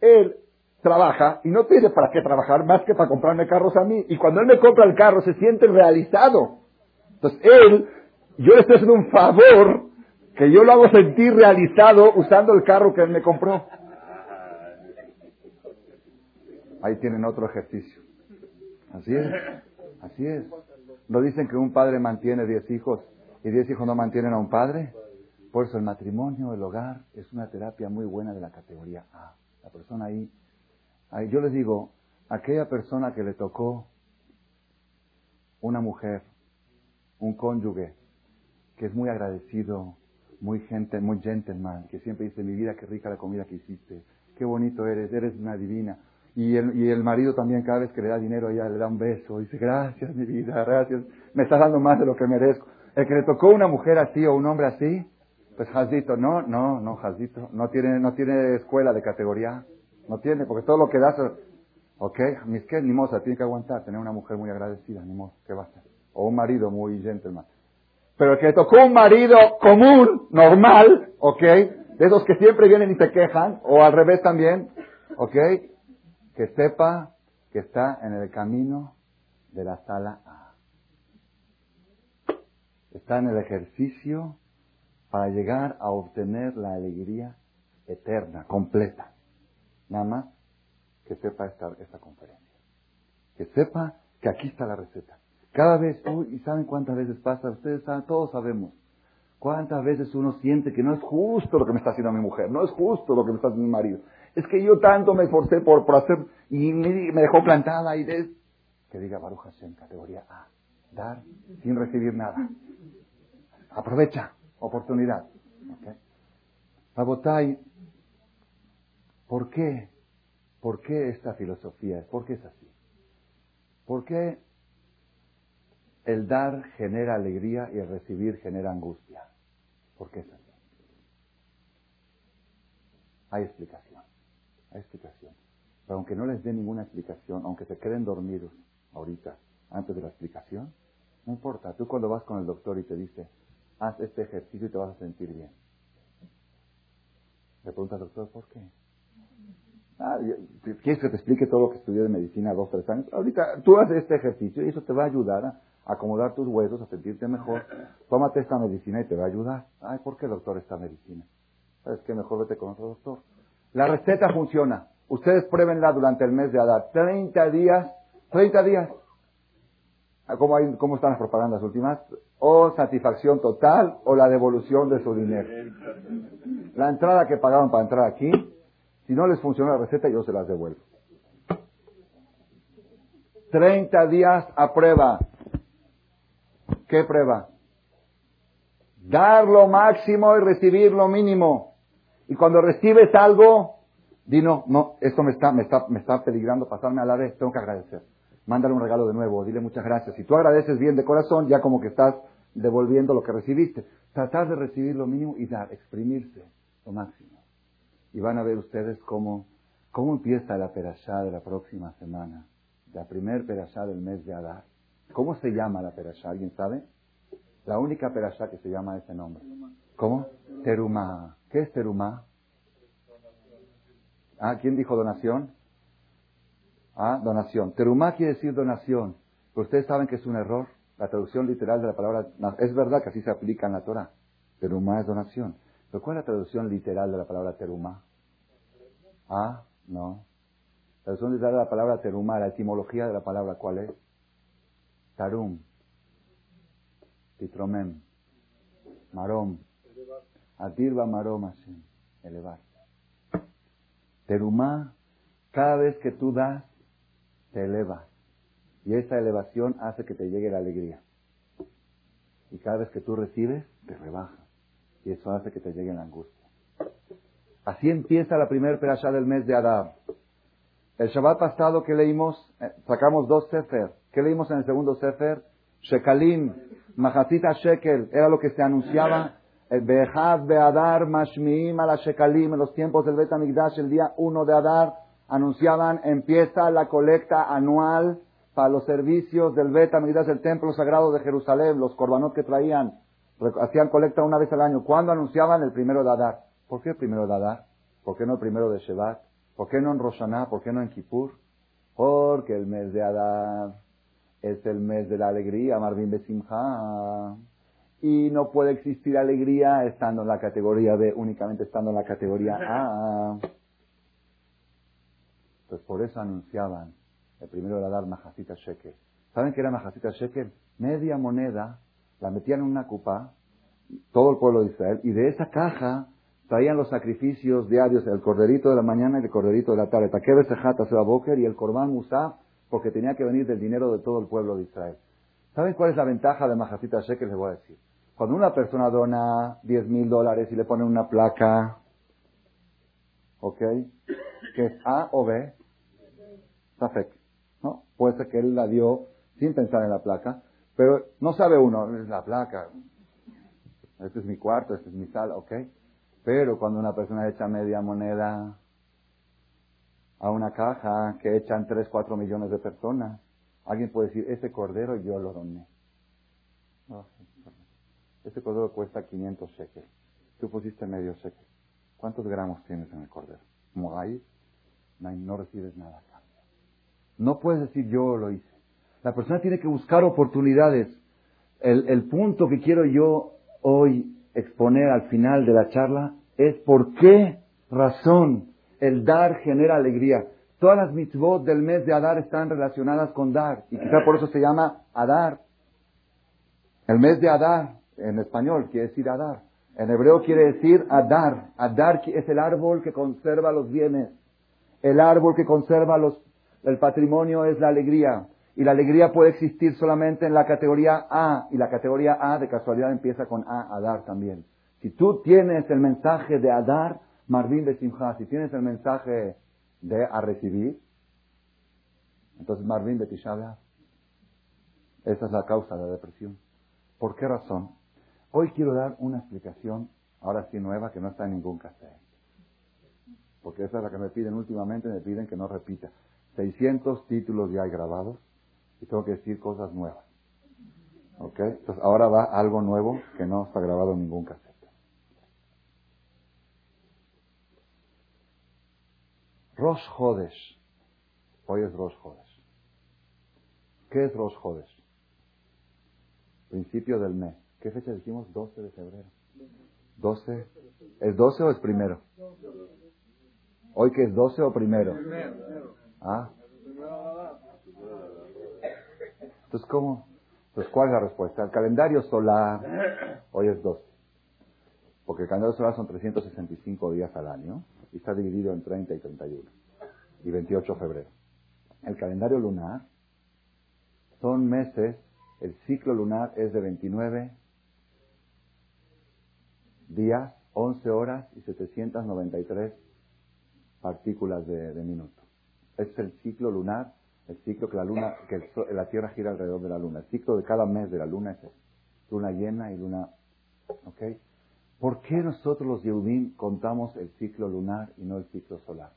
Él trabaja y no tiene para qué trabajar más que para comprarme carros a mí. Y cuando él me compra el carro se siente realizado. Entonces él, yo le estoy haciendo un favor que yo lo hago sentir realizado usando el carro que él me compró. Ahí tienen otro ejercicio. Así es, así es. ¿No dicen que un padre mantiene diez hijos y diez hijos no mantienen a un padre? Por eso el matrimonio, el hogar, es una terapia muy buena de la categoría A. La persona ahí, ahí yo les digo, aquella persona que le tocó una mujer, un cónyuge, que es muy agradecido, muy gente, muy gentleman, que siempre dice, mi vida, qué rica la comida que hiciste, qué bonito eres, eres una divina. Y el, y el marido también cada vez que le da dinero ella le da un beso, dice, gracias mi vida, gracias, me estás dando más de lo que merezco. El que le tocó una mujer así o un hombre así, pues Jazito, no, no, no, Jazito, no tiene, no tiene escuela de categoría, no tiene, porque todo lo que das, ok, mis que, ni moza, tiene que aguantar, tener una mujer muy agradecida, ni moza, ¿qué va? O un marido muy gentleman. Pero el que le tocó un marido común, normal, ok, de esos que siempre vienen y se quejan, o al revés también, ok, que sepa que está en el camino de la sala A. Está en el ejercicio para llegar a obtener la alegría eterna, completa. Nada más que sepa esta, esta conferencia. Que sepa que aquí está la receta. Cada vez, uy, ¿y saben cuántas veces pasa? Ustedes saben, todos sabemos. ¿Cuántas veces uno siente que no es justo lo que me está haciendo mi mujer? No es justo lo que me está haciendo mi marido. Es que yo tanto me esforcé por, hacer y me, dejó plantada y. Que diga Baruch Hashem, categoría A. Dar sin recibir nada. Aprovecha oportunidad. ¿Okay? ¿por qué? ¿Por qué esta filosofía? ¿Por qué es así? ¿Por qué el dar genera alegría y el recibir genera angustia? ¿Por qué es así? Hay explicación, hay explicación. Pero aunque no les dé ninguna explicación, aunque se queden dormidos ahorita, antes de la explicación, no importa. Tú cuando vas con el doctor y te dice, haz este ejercicio y te vas a sentir bien. Le pregunta al doctor, ¿por qué? Ah, ¿Quieres que te explique todo lo que estudié de medicina dos, tres años? Ahorita tú haces este ejercicio y eso te va a ayudar a acomodar tus huesos, a sentirte mejor. Tómate esta medicina y te va a ayudar. Ay, ¿por qué doctor esta medicina? ¿Sabes qué? Mejor vete con otro doctor. La receta funciona. Ustedes pruébenla durante el mes de Adar. 30 días, 30 días. Ah, ¿Cómo, hay, ¿Cómo están las propagandas últimas? O satisfacción total o la devolución de su dinero. La entrada que pagaron para entrar aquí, si no les funciona la receta, yo se las devuelvo. 30 días a prueba. ¿Qué prueba? Dar lo máximo y recibir lo mínimo. Y cuando recibes algo, di no, esto me está, me está, me está peligrando pasarme a la vez, tengo que agradecer mándale un regalo de nuevo, dile muchas gracias. Si tú agradeces bien de corazón, ya como que estás devolviendo lo que recibiste. Tratar de recibir lo mínimo y dar, exprimirse lo máximo. Y van a ver ustedes cómo, cómo empieza la perashá de la próxima semana, la primer perashá del mes de Adar. ¿Cómo se llama la perashá? ¿Alguien sabe? La única perashá que se llama ese nombre. ¿Cómo? Terumá. ¿Qué es terumá? Ah, ¿quién dijo donación? Ah, donación. Terumá quiere decir donación. Pero ustedes saben que es un error. La traducción literal de la palabra, es verdad que así se aplica en la Torah. Terumá es donación. Pero ¿cuál es la traducción literal de la palabra terumá? Ah, No. La traducción de la palabra terumá, la etimología de la palabra, ¿cuál es? Tarum. Titromem. Marom. Atirba marom Hashem. Elevar. Terumá, cada vez que tú das, te eleva. Y esa elevación hace que te llegue la alegría. Y cada vez que tú recibes, te rebaja. Y eso hace que te llegue la angustia. Así empieza la primera perashá del mes de Adab. El Shabbat pasado que leímos, eh, sacamos dos sefer. ¿Qué leímos en el segundo sefer? Shekalim, Mahasita Shekel, era lo que se anunciaba. Behad Beadar Mashmiim a la Shekalim, en los tiempos del Bet el día 1 de Adar, anunciaban, empieza la colecta anual para los servicios del Bet del Templo Sagrado de Jerusalén, los corbanos que traían, hacían colecta una vez al año. ¿Cuándo anunciaban el primero de Adar? ¿Por qué el primero de Adar? ¿Por qué no el primero de Shevat? ¿Por qué no en Roshaná? ¿Por qué no en Kippur? Porque el mes de Adar es el mes de la alegría, Marvin Besimha. Y no puede existir alegría estando en la categoría B, únicamente estando en la categoría A. Entonces por eso anunciaban el primero de Adar Majacita Shekel. ¿Saben qué era Majacita Shekel? Media moneda, la metían en una cupa, todo el pueblo de Israel, y de esa caja traían los sacrificios diarios, el corderito de la mañana y el corderito de la tarde. Taquebe Sejata Seba y el Corban Musa, porque tenía que venir del dinero de todo el pueblo de Israel. ¿Saben cuál es la ventaja de Majacita Shekel? Les voy a decir. Cuando una persona dona 10 mil dólares y le ponen una placa, ¿ok? Que es A o B, Safek, ¿no? Puede ser que él la dio sin pensar en la placa, pero no sabe uno, es la placa. Este es mi cuarto, este es mi sala, ¿ok? Pero cuando una persona echa media moneda a una caja que echan 3, 4 millones de personas, alguien puede decir, ese cordero yo lo doné. Ese cordero cuesta 500 shekels. Tú pusiste medio shekel. ¿Cuántos gramos tienes en el cordero? Como ahí, no recibes nada No puedes decir yo lo hice. La persona tiene que buscar oportunidades. El, el punto que quiero yo hoy exponer al final de la charla es por qué razón el dar genera alegría. Todas las mitzvot del mes de Adar están relacionadas con dar y quizá por eso se llama Adar. El mes de Adar en español quiere decir Adar. En hebreo quiere decir Adar. Adar es el árbol que conserva los bienes. El árbol que conserva los, el patrimonio es la alegría. Y la alegría puede existir solamente en la categoría A, y la categoría A de casualidad empieza con A, Adar también. Si tú tienes el mensaje de Adar, Marvin de Simcha, si tienes el mensaje de a recibir, entonces Marvin de Tisha Esa es la causa de la depresión. ¿Por qué razón? Hoy quiero dar una explicación, ahora sí nueva, que no está en ningún cassette. Porque esa es la que me piden últimamente, me piden que no repita. 600 títulos ya hay grabados y tengo que decir cosas nuevas. ¿Ok? Entonces ahora va algo nuevo que no está grabado en ningún cassette. Rosh Hodesh. Hoy es Rosh Hodesh. ¿Qué es Rosh Hodesh? Principio del mes. ¿Qué fecha dijimos? 12 de febrero. 12. ¿Es 12 o es primero? ¿Hoy que es 12 o primero? ¿Ah? Entonces, ¿cómo? Entonces, ¿cuál es la respuesta? El calendario solar, hoy es 12. Porque el calendario solar son 365 días al año y está dividido en 30 y 31 y 28 de febrero. El calendario lunar son meses, el ciclo lunar es de 29 días, 11 horas y 793 partículas de, de minuto. Es el ciclo lunar el ciclo que la luna, que la Tierra gira alrededor de la luna. El ciclo de cada mes de la luna es luna llena y luna, ¿ok? ¿Por qué nosotros los Yehudim contamos el ciclo lunar y no el ciclo solar?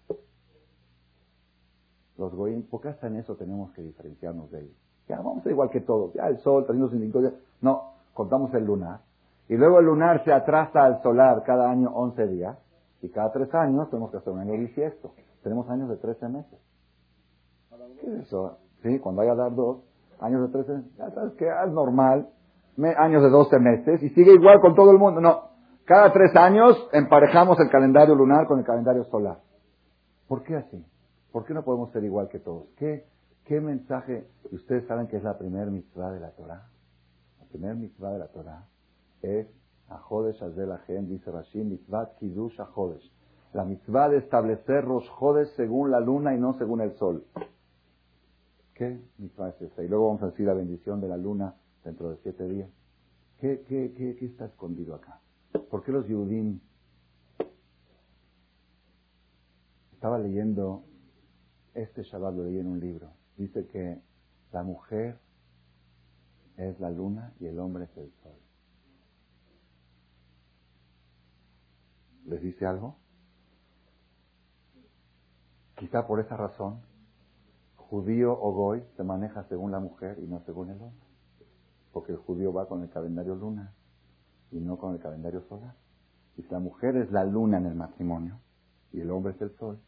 Los Goyim, ¿por qué hasta en eso tenemos que diferenciarnos de ellos? Ya, vamos a ser igual que todos. Ya, el sol, 355 días. No, contamos el lunar. Y luego el lunar se atrasa al solar cada año 11 días. Y cada tres años tenemos que hacer un año bisiesto. Tenemos años de 13 meses. ¿Qué es eso? Sí, cuando haya dar dos, años de 13, ya sabes que es normal, años de 12 meses, y sigue igual con todo el mundo. No, cada tres años emparejamos el calendario lunar con el calendario solar. ¿Por qué así? ¿Por qué no podemos ser igual que todos? ¿Qué, qué mensaje? ustedes saben que es la primera mitzvah de la Torah. La primera mitzvah de la Torah es Jodesh Azel Gen, dice Rashid, mitzvah Kiddush Jodesh. La mitzvah de establecer los Jodesh según la luna y no según el sol. ¿Qué mitzvah es esta? Y luego vamos a decir la bendición de la luna dentro de siete días. ¿Qué, qué, qué, qué está escondido acá? ¿Por qué los Yudim? Estaba leyendo, este Shabbat lo leí en un libro. Dice que la mujer es la luna y el hombre es el sol. ¿Les dice algo? Quizá por esa razón, judío o goy se maneja según la mujer y no según el hombre. Porque el judío va con el calendario luna y no con el calendario solar. Y si la mujer es la luna en el matrimonio y el hombre es el sol,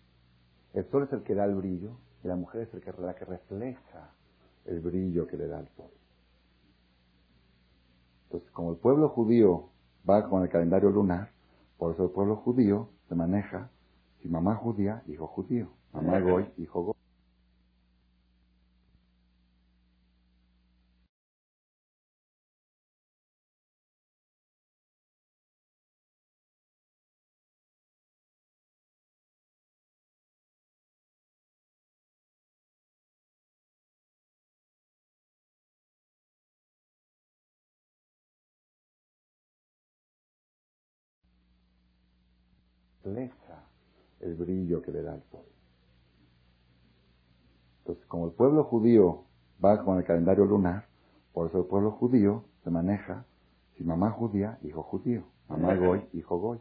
el sol es el que da el brillo y la mujer es el que, la que refleja el brillo que le da el sol. Entonces, como el pueblo judío va con el calendario lunar, por eso el pueblo judío se maneja, si mamá judía, hijo judío, mamá goy, hijo goy. El brillo que le da el sol. Entonces, como el pueblo judío va con el calendario lunar, por eso el pueblo judío se maneja, si mamá judía, hijo judío, mamá goy, hijo goy.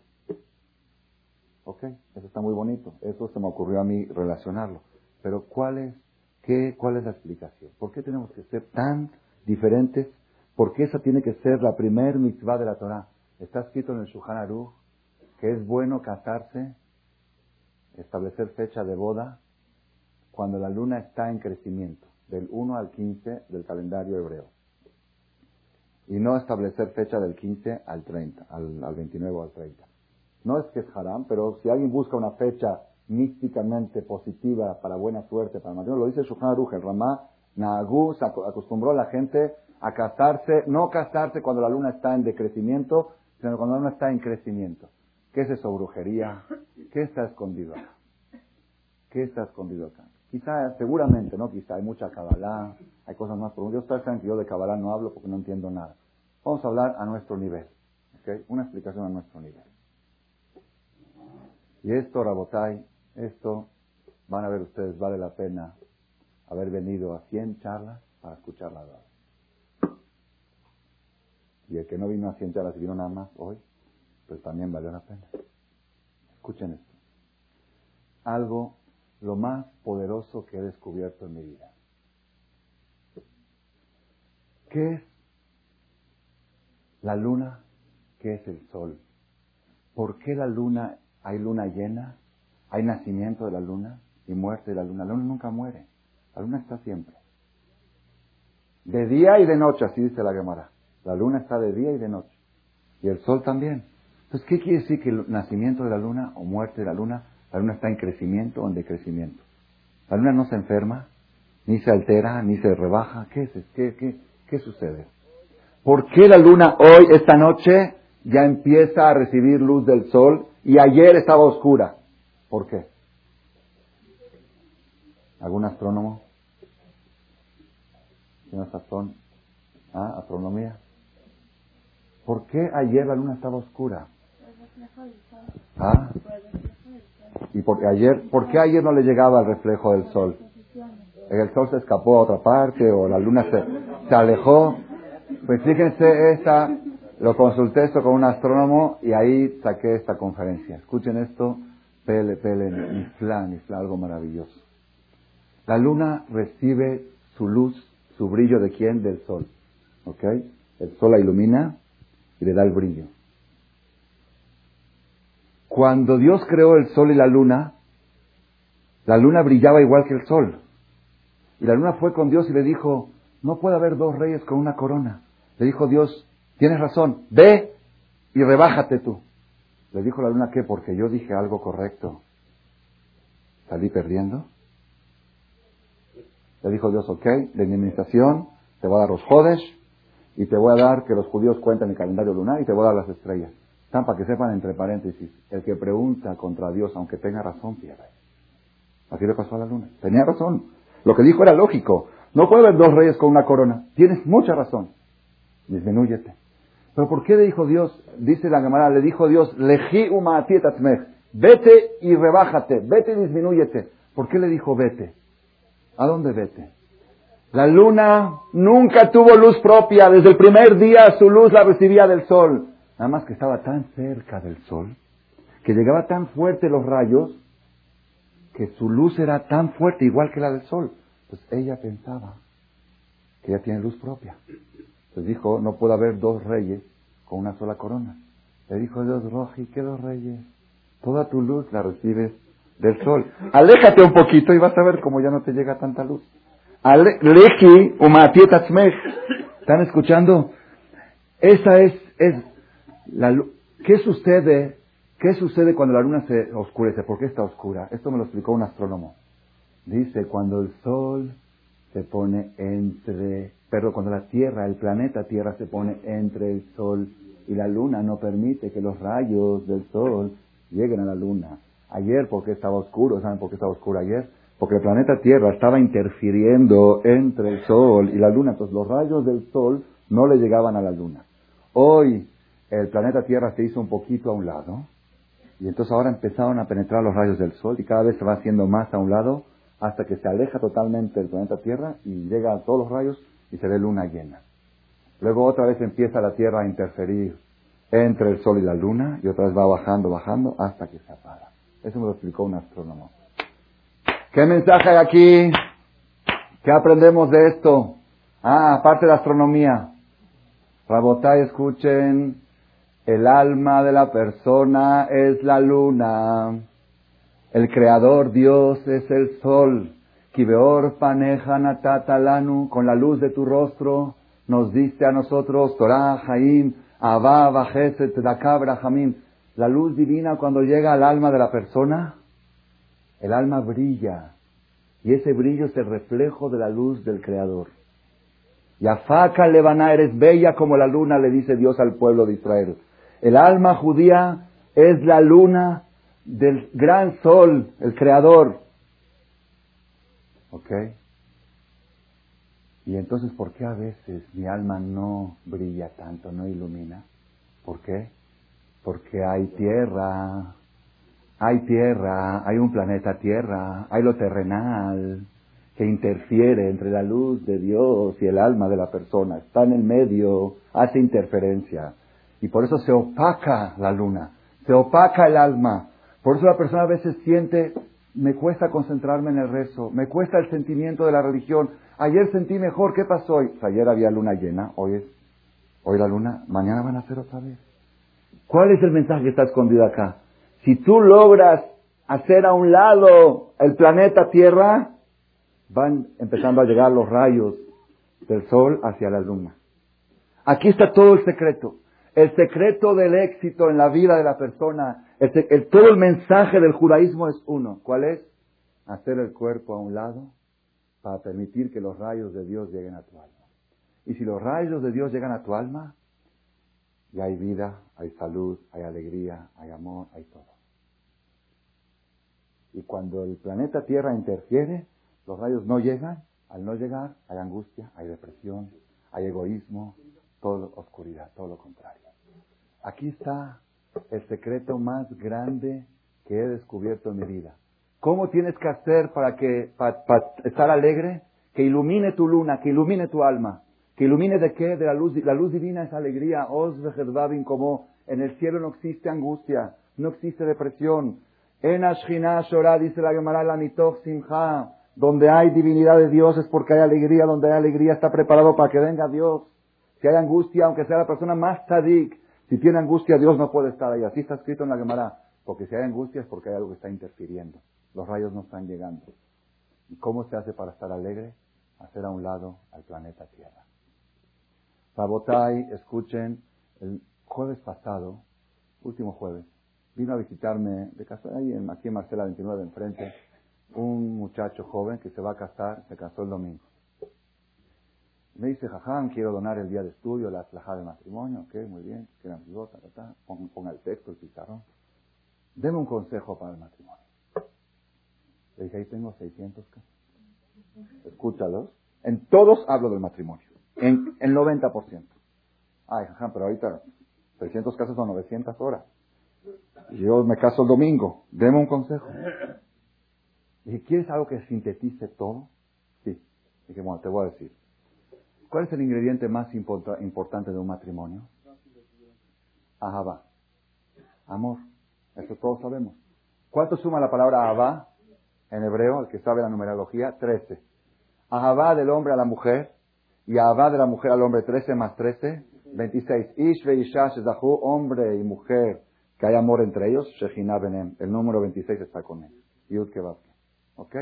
Ok, eso está muy bonito, eso se me ocurrió a mí relacionarlo. Pero ¿cuál es, qué, cuál es la explicación? ¿Por qué tenemos que ser tan diferentes? ¿Por qué esa tiene que ser la primer mitzvah de la Torah? Está escrito en el Shulchan Aruch que es bueno casarse, establecer fecha de boda, cuando la luna está en crecimiento, del 1 al 15 del calendario hebreo. Y no establecer fecha del 15 al 30, al, al 29 o al 30. No es que es haram, pero si alguien busca una fecha místicamente positiva para buena suerte, para matrimonio, lo dice Shulchan Aruch, el Ramá Naagu acostumbró a la gente a casarse, no casarse cuando la luna está en decrecimiento, sino cuando la luna está en crecimiento. ¿Qué es eso, brujería? ¿Qué está escondido acá? ¿Qué está escondido acá? Quizá, seguramente, ¿no? Quizá hay mucha cabalá, hay cosas más profundas. Yo saben que yo de cabalá no hablo porque no entiendo nada. Vamos a hablar a nuestro nivel, ¿ok? Una explicación a nuestro nivel. Y esto, Rabotai, esto, van a ver ustedes, vale la pena haber venido a 100 charlas para escuchar la verdad. Y el que no vino a 100 charlas y vino nada más hoy, pues también valió la pena. Escuchen esto. Algo, lo más poderoso que he descubierto en mi vida. ¿Qué es la luna? ¿Qué es el sol? ¿Por qué la luna, hay luna llena? ¿Hay nacimiento de la luna y muerte de la luna? La luna nunca muere. La luna está siempre. De día y de noche, así dice la Gemara. La luna está de día y de noche. Y el sol también. Entonces, ¿qué quiere decir que el nacimiento de la luna o muerte de la luna, la luna está en crecimiento o en decrecimiento? La luna no se enferma, ni se altera, ni se rebaja. ¿Qué es? ¿Qué, qué, qué sucede? ¿Por qué la luna hoy, esta noche, ya empieza a recibir luz del sol y ayer estaba oscura? ¿Por qué? ¿Algún astrónomo? ¿Señor Sazón? ¿Ah? ¿Astronomía? ¿Por qué ayer la luna estaba oscura? ¿Ah? ¿Y porque ayer, por qué ayer no le llegaba el reflejo del sol? ¿El sol se escapó a otra parte o la luna se, se alejó? Pues fíjense, esta, lo consulté esto con un astrónomo y ahí saqué esta conferencia. Escuchen esto, pele, pele, Islam, Islam, algo maravilloso. La luna recibe su luz, su brillo de quién? Del sol. ¿Ok? El sol la ilumina y le da el brillo. Cuando Dios creó el sol y la luna, la luna brillaba igual que el sol. Y la luna fue con Dios y le dijo, no puede haber dos reyes con una corona. Le dijo Dios, tienes razón, ve y rebájate tú. Le dijo la luna, ¿qué? Porque yo dije algo correcto. salí perdiendo. Le dijo Dios, ok, de indemnización te voy a dar los jodes y te voy a dar que los judíos cuentan el calendario lunar y te voy a dar las estrellas. Están para que sepan entre paréntesis, el que pregunta contra Dios, aunque tenga razón, pierde. Así le pasó a la luna. Tenía razón. Lo que dijo era lógico. No puede haber dos reyes con una corona. Tienes mucha razón. Disminúyete. Pero ¿por qué le dijo Dios? Dice la Gemara, le dijo Dios, leji Vete y rebájate. Vete y disminúyete. ¿Por qué le dijo vete? ¿A dónde vete? La luna nunca tuvo luz propia. Desde el primer día su luz la recibía del sol. Nada más que estaba tan cerca del sol, que llegaba tan fuerte los rayos, que su luz era tan fuerte, igual que la del sol. Pues ella pensaba que ella tiene luz propia. Entonces dijo, no puede haber dos reyes con una sola corona. Le dijo Dios, Roji, ¿qué dos reyes? Toda tu luz la recibes del sol. Aléjate un poquito y vas a ver cómo ya no te llega tanta luz. Leji ¿Están escuchando? Esa es, es la, ¿Qué sucede? ¿Qué sucede cuando la luna se oscurece? ¿Por qué está oscura? Esto me lo explicó un astrónomo. Dice, cuando el sol se pone entre, perdón, cuando la Tierra, el planeta Tierra se pone entre el sol y la luna, no permite que los rayos del sol lleguen a la luna. Ayer, ¿por qué estaba oscuro? ¿Saben por qué estaba oscuro ayer? Porque el planeta Tierra estaba interfiriendo entre el Sol y la Luna. Entonces los rayos del Sol no le llegaban a la Luna. Hoy el planeta Tierra se hizo un poquito a un lado. Y entonces ahora empezaron a penetrar los rayos del Sol y cada vez se va haciendo más a un lado hasta que se aleja totalmente del planeta Tierra y llega a todos los rayos y se ve luna llena. Luego otra vez empieza la Tierra a interferir entre el Sol y la Luna y otra vez va bajando, bajando hasta que se apaga. Eso me lo explicó un astrónomo. ¿Qué mensaje hay aquí? ¿Qué aprendemos de esto? Ah, aparte de astronomía. Rabotay, escuchen, el alma de la persona es la luna. El creador Dios es el sol. Kibeor paneja natatalanu, con la luz de tu rostro, nos diste a nosotros Torah, Jaim, Abba, Bajeset, Dakabra, Jamim. La luz divina cuando llega al alma de la persona, el alma brilla. Y ese brillo es el reflejo de la luz del Creador. Y Afaca Levaná, eres bella como la luna, le dice Dios al pueblo de Israel. El alma judía es la luna del gran sol, el Creador. ¿Ok? Y entonces, ¿por qué a veces mi alma no brilla tanto, no ilumina? ¿Por qué? Porque hay tierra, hay tierra, hay un planeta Tierra, hay lo terrenal que interfiere entre la luz de Dios y el alma de la persona. Está en el medio, hace interferencia. Y por eso se opaca la luna, se opaca el alma. Por eso la persona a veces siente, me cuesta concentrarme en el rezo, me cuesta el sentimiento de la religión. Ayer sentí mejor, ¿qué pasó hoy? Ayer había luna llena, hoy es, hoy la luna, mañana van a ser otra vez. ¿Cuál es el mensaje que está escondido acá? Si tú logras hacer a un lado el planeta Tierra, van empezando a llegar los rayos del Sol hacia la Luna. Aquí está todo el secreto. El secreto del éxito en la vida de la persona, todo el mensaje del judaísmo es uno. ¿Cuál es? Hacer el cuerpo a un lado para permitir que los rayos de Dios lleguen a tu alma. Y si los rayos de Dios llegan a tu alma, ya hay vida, hay salud, hay alegría, hay amor, hay todo. Y cuando el planeta Tierra interfiere, los rayos no llegan. Al no llegar, hay angustia, hay depresión, hay egoísmo, todo oscuridad, todo lo contrario. Aquí está el secreto más grande que he descubierto en mi vida. ¿Cómo tienes que hacer para que estar alegre? Que ilumine tu luna, que ilumine tu alma. ¿Que ilumine de qué? De la luz. La luz divina es alegría. Os como en el cielo no existe angustia, no existe depresión, en Ashkina Shorah, dice la Gemara, la Mitoch Simcha, donde hay divinidad de Dios es porque hay alegría, donde hay alegría está preparado para que venga Dios. Si hay angustia, aunque sea la persona más tzadik, si tiene angustia, Dios no puede estar ahí. Así está escrito en la Gemara. Porque si hay angustia es porque hay algo que está interfiriendo. Los rayos no están llegando. ¿Y cómo se hace para estar alegre? Hacer a un lado al planeta Tierra. Sabotai, escuchen, el jueves pasado, último jueves, vino a visitarme de casa ahí en, aquí en Marcela 29 enfrente, un muchacho joven que se va a casar, se casó el domingo. Me dice, jaján, quiero donar el día de estudio, la flajada de matrimonio, ok, muy bien, quedan ta, ta, ta, ponga el texto, el pizarrón. Deme un consejo para el matrimonio. Le dije, ahí tengo 600 casos. Escúchalos. En todos hablo del matrimonio. En el 90%. Ay, jaján, pero ahorita 600 casos son 900 horas. Yo me caso el domingo. Deme un consejo. Le dije, ¿quieres algo que sintetice todo? Sí. Dije, bueno, te voy a decir. ¿Cuál es el ingrediente más importante de un matrimonio? Ahabá. Amor. Eso todos sabemos. ¿Cuánto suma la palabra Ahabá en hebreo, el que sabe la numerología? Trece. Ahabá del hombre a la mujer y Ahabá de la mujer al hombre, trece más trece, veintiséis. Ish ve hombre y mujer, que hay amor entre ellos, Shechina benem. El número veintiséis está con él. Yud ¿Ok?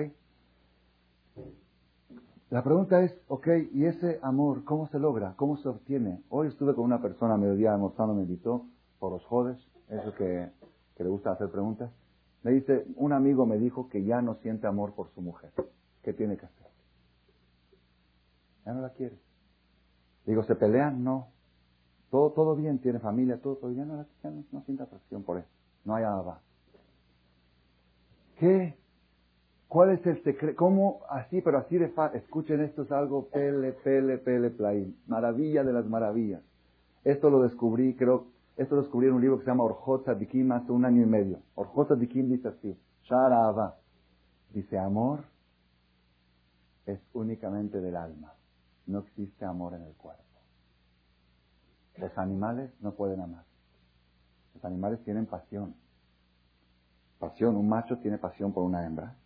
La pregunta es, ok, ¿y ese amor cómo se logra? ¿Cómo se obtiene? Hoy estuve con una persona a mediodía almorzando, me invitó por los jodes, eso que, que le gusta hacer preguntas. Me dice, un amigo me dijo que ya no siente amor por su mujer. ¿Qué tiene que hacer? Ya no la quiere. Digo, ¿se pelean? No. Todo, todo bien, tiene familia, todo, todo ya no, ya no, siente atracción por eso. No hay nada. ¿Qué ¿Cuál es el secreto? ¿Cómo así, pero así de fácil? Escuchen, esto es algo pele, pele, pele, play. Maravilla de las maravillas. Esto lo descubrí, creo, esto lo descubrí en un libro que se llama Orjot Dikim hace un año y medio. Orjot Dikim dice así, Shara Dice, amor es únicamente del alma. No existe amor en el cuerpo. Los animales no pueden amar. Los animales tienen pasión. Pasión, un macho tiene pasión por una hembra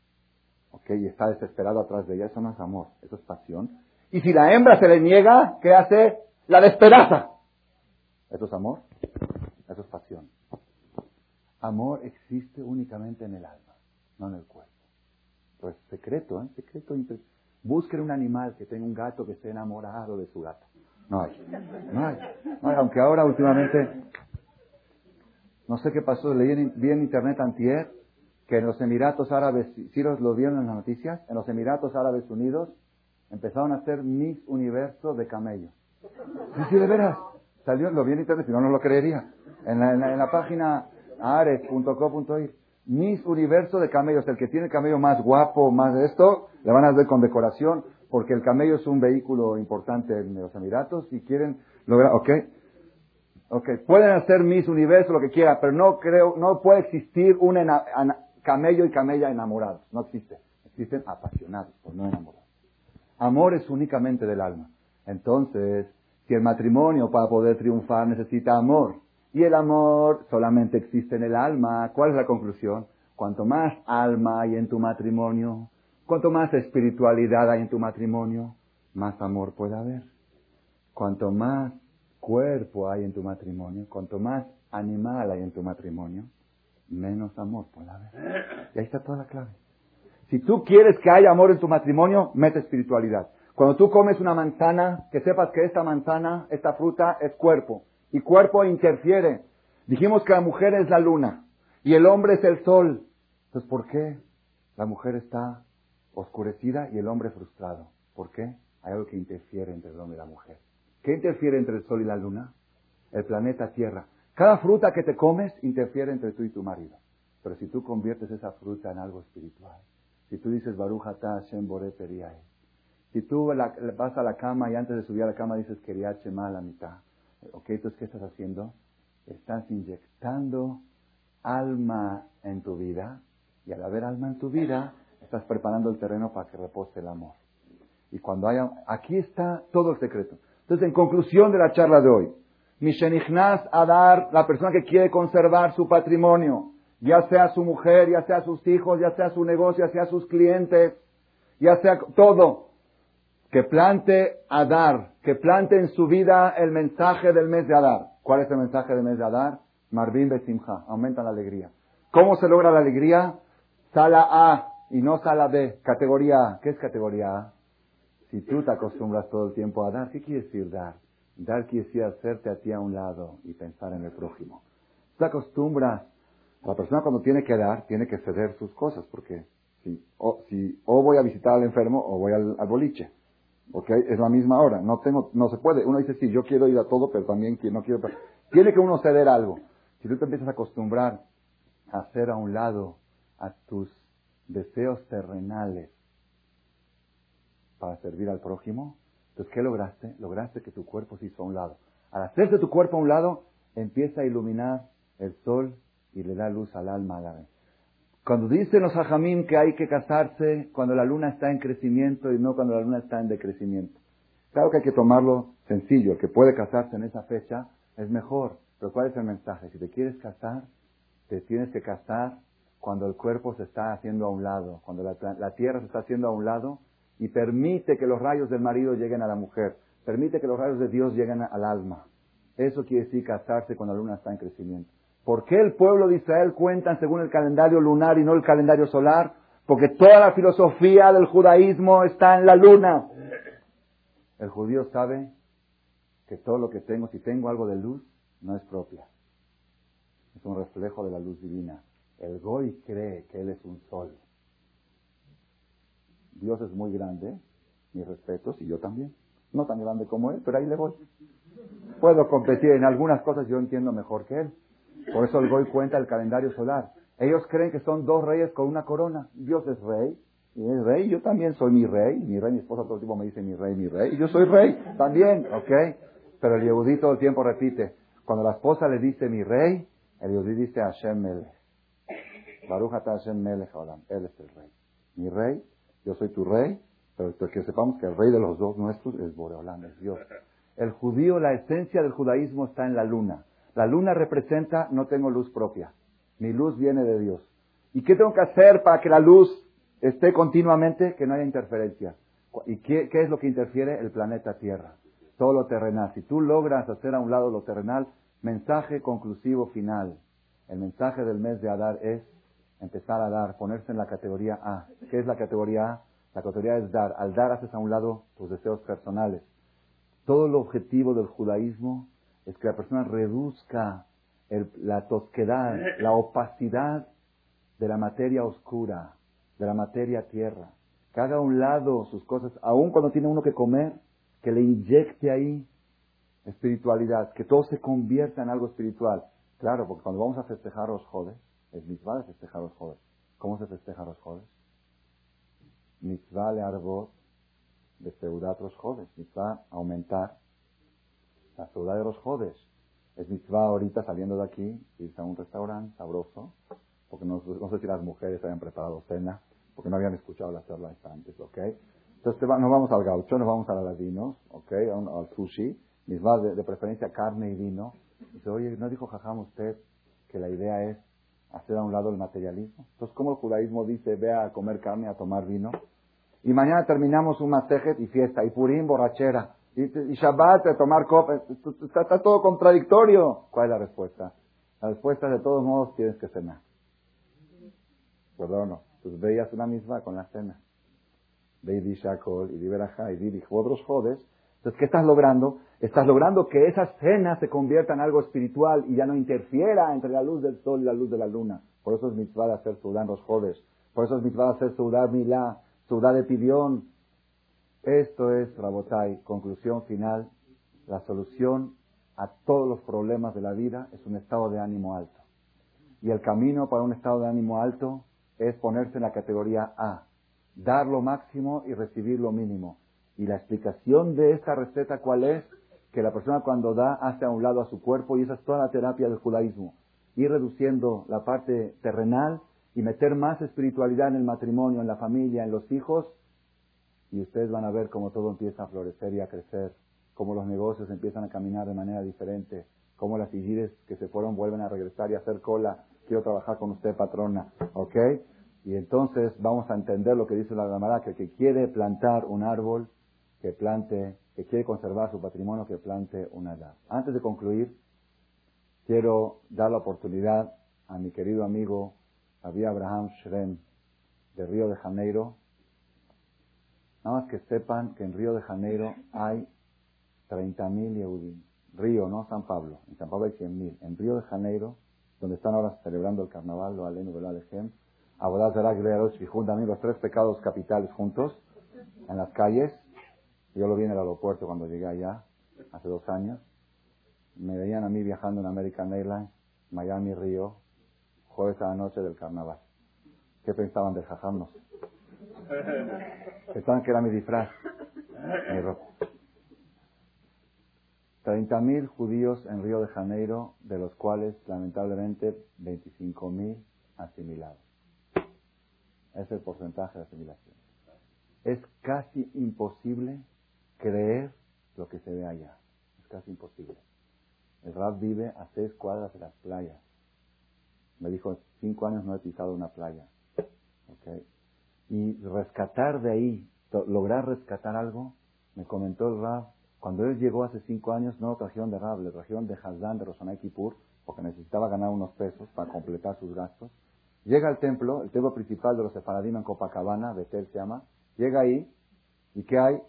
¿ok? Y está desesperado atrás de ella, eso no es amor, eso es pasión. Y si la hembra se le niega, ¿qué hace? La desperaza. ¿Eso es amor? Eso es pasión. Amor existe únicamente en el alma, no en el cuerpo. Pues secreto, ¿eh? Secreto. Busquen un animal que tenga un gato que esté enamorado de su gato. No hay. No hay. No hay. Aunque ahora últimamente, no sé qué pasó, leí en, vi en internet antier que en los Emiratos Árabes, si los lo vieron en las noticias, en los Emiratos Árabes Unidos empezaron a hacer Miss Universo de camellos. Sí, de veras. Salió, lo vi en internet, si no, no lo creería. En la, en la, página ares.co.ir. Miss Universo de camellos. El que tiene el camello más guapo, más de esto, le van a hacer con decoración, porque el camello es un vehículo importante en los Emiratos y quieren lograr, ¿ok? Ok, pueden hacer Miss Universo, lo que quieran, pero no creo, no puede existir una camello y camella enamorados. No existe. Existen apasionados, por no enamorados. Amor es únicamente del alma. Entonces, si el matrimonio para poder triunfar necesita amor, y el amor solamente existe en el alma, ¿cuál es la conclusión? Cuanto más alma hay en tu matrimonio, cuanto más espiritualidad hay en tu matrimonio, más amor puede haber. Cuanto más cuerpo hay en tu matrimonio, cuanto más animal hay en tu matrimonio, menos amor puede haber. Y ahí está toda la clave. Si tú quieres que haya amor en tu matrimonio, mete espiritualidad. Cuando tú comes una manzana, que sepas que esta manzana, esta fruta es cuerpo. Y cuerpo interfiere. Dijimos que la mujer es la luna y el hombre es el sol. Entonces, ¿por qué la mujer está oscurecida y el hombre frustrado? ¿Por qué? Hay algo que interfiere entre el hombre y la mujer. ¿Qué interfiere entre el sol y la luna? El planeta Tierra. Cada fruta que te comes interfiere entre tú y tu marido. Pero si tú conviertes esa fruta en algo espiritual, si tú dices Baruch Hashem Bore si tú vas a la cama y antes de subir a la cama dices Quería Shema a la mitad, ok, entonces ¿qué estás haciendo? Estás inyectando alma en tu vida y al haber alma en tu vida estás preparando el terreno para que repose el amor. Y cuando haya, aquí está todo el secreto. Entonces, en conclusión de la charla de hoy, a dar la persona que quiere conservar su patrimonio, ya sea su mujer, ya sea sus hijos, ya sea su negocio, ya sea sus clientes, ya sea todo, que plante Adar, que plante en su vida el mensaje del mes de Adar. ¿Cuál es el mensaje del mes de Adar? Marvin Besimha, aumenta la alegría. ¿Cómo se logra la alegría? Sala A y no sala B, categoría A. ¿Qué es categoría A? Si tú te acostumbras todo el tiempo a dar, ¿qué quiere decir dar? Dar decir hacerte a ti a un lado y pensar en el prójimo. Te acostumbras. La persona cuando tiene que dar, tiene que ceder sus cosas, porque Si, o, si, o voy a visitar al enfermo o voy al, boliche. ¿Ok? Es la misma hora. No tengo, no se puede. Uno dice, sí, yo quiero ir a todo, pero también no quiero. Tiene que uno ceder algo. Si tú te empiezas a acostumbrar a hacer a un lado a tus deseos terrenales para servir al prójimo, entonces, ¿qué lograste? Lograste que tu cuerpo se hizo a un lado. Al hacerse tu cuerpo a un lado, empieza a iluminar el sol y le da luz al alma a la vez. Cuando dicen los hajamim que hay que casarse cuando la luna está en crecimiento y no cuando la luna está en decrecimiento. Claro que hay que tomarlo sencillo. El que puede casarse en esa fecha es mejor. Pero ¿cuál es el mensaje? Si te quieres casar, te tienes que casar cuando el cuerpo se está haciendo a un lado, cuando la, tierra se está haciendo a un lado y permite que los rayos del marido lleguen a la mujer, permite que los rayos de Dios lleguen al alma. Eso quiere decir casarse cuando la luna está en crecimiento. ¿Por qué el pueblo de Israel cuentan según el calendario lunar y no el calendario solar? Porque toda la filosofía del judaísmo está en la luna. El judío sabe que todo lo que tengo, si tengo algo de luz, no es propia. Es un reflejo de la luz divina. El Goy cree que él es un sol. Dios es muy grande, mis respetos, y yo también. No tan grande como él, pero ahí le voy. Puedo competir en algunas cosas, yo entiendo mejor que él. Por eso el Goy cuenta el calendario solar. Ellos creen que son dos reyes con una corona. Dios es rey, y es rey, yo también soy mi rey. Mi rey, mi esposa todo el tiempo me dice mi rey, mi rey. Y yo soy rey también, ¿ok? Pero el Yehudí todo el tiempo repite, cuando la esposa le dice mi rey, el Yehudí dice Hashem Melech. Baruch Hashem Melech Él es el rey. Mi rey, yo soy tu rey, pero que sepamos que el rey de los dos nuestros es Boreolam, es Dios. El judío, la esencia del judaísmo está en la luna. La luna representa, no tengo luz propia. Mi luz viene de Dios. ¿Y qué tengo que hacer para que la luz esté continuamente? Que no haya interferencia. ¿Y qué, qué es lo que interfiere? El planeta Tierra. Todo lo terrenal. Si tú logras hacer a un lado lo terrenal, mensaje conclusivo final. El mensaje del mes de Adar es empezar a dar, ponerse en la categoría A. ¿Qué es la categoría A? La categoría es dar. Al dar haces a un lado tus deseos personales. Todo el objetivo del judaísmo es que la persona reduzca la tosquedad, la opacidad de la materia oscura, de la materia tierra. Que haga a un lado sus cosas, aun cuando tiene uno que comer, que le inyecte ahí espiritualidad, que todo se convierta en algo espiritual. Claro, porque cuando vamos a festejar los jodes, es mitzvah de festejar los jodes. ¿Cómo se festeja los jodes? Mitzvah le arbot de seudat los jodes. Mitzvah aumentar la ciudad de los jodes. Es mitzvah ahorita saliendo de aquí, irse a un restaurante sabroso, porque no, sé si las mujeres habían preparado cena, porque no habían escuchado la charla antes, ¿ok? Entonces nos vamos al gaucho, nos vamos a ladinos, ¿ok? Al sushi, mitzvah de, de, preferencia carne y vino. Dice, oye, ¿no dijo Jajam usted que la idea es hacer a un lado el materialismo? Entonces, ¿cómo el judaísmo dice, ve a comer carne, a tomar vino? Y mañana terminamos un mastejet y fiesta, y purín, borrachera. Y, Shabbat, a tomar copa, está, todo contradictorio. ¿Cuál es la respuesta? La respuesta es de todos modos tienes que cenar. ¿Verdad o no? Pues veías una misma con la cena. Ve y Shakol, y di y di jodes. Entonces, ¿qué estás logrando? Estás logrando que esa cena se convierta en algo espiritual y ya no interfiera entre la luz del sol y la luz de la luna. Por eso es mitzvah de hacer sudán los jodes. Por eso es mitzvah de hacer sudán milá, sudá de pidión, esto es, Rabotai, conclusión final. La solución a todos los problemas de la vida es un estado de ánimo alto. Y el camino para un estado de ánimo alto es ponerse en la categoría A, dar lo máximo y recibir lo mínimo. Y la explicación de esta receta, ¿cuál es? Que la persona cuando da hace a un lado a su cuerpo y esa es toda la terapia del judaísmo. Ir reduciendo la parte terrenal y meter más espiritualidad en el matrimonio, en la familia, en los hijos y ustedes van a ver cómo todo empieza a florecer y a crecer, cómo los negocios empiezan a caminar de manera diferente, cómo las sigires que se fueron vuelven a regresar y a hacer cola. Quiero trabajar con usted, patrona, ¿ok? Y entonces vamos a entender lo que dice la Gamara, que el que quiere plantar un árbol, que plante, que quiere conservar su patrimonio, que plante una edad. Antes de concluir, quiero dar la oportunidad a mi querido amigo David Abraham Shrem, de Río de Janeiro, Nada más que sepan que en Río de Janeiro hay 30.000 Yehudim. Río, no San Pablo. En San Pablo hay 100.000. En Río de Janeiro, donde están ahora celebrando el carnaval, lo Aleno Alejem, Abodazara, y también los tres pecados capitales juntos, en las calles. Yo lo vi en el aeropuerto cuando llegué allá, hace dos años. Me veían a mí viajando en American Airlines, Miami, Río, jueves a la noche del carnaval. ¿Qué pensaban de jajam? Pensaban que era mi disfraz, mi ropa. 30.000 judíos en Río de Janeiro, de los cuales lamentablemente 25.000 asimilados. Es el porcentaje de asimilación. Es casi imposible creer lo que se ve allá. Es casi imposible. El Rab vive a seis cuadras de las playas. Me dijo, cinco años no he pisado una playa. Okay. Y rescatar de ahí, lograr rescatar algo, me comentó el Rab, cuando él llegó hace cinco años, no lo trajeron de Rab, le trajeron de Hazdan, de Rosana Kippur, porque necesitaba ganar unos pesos para completar sus gastos. Llega al templo, el templo principal de los Sefaradim en Copacabana, Betel se llama, llega ahí, ¿y qué hay?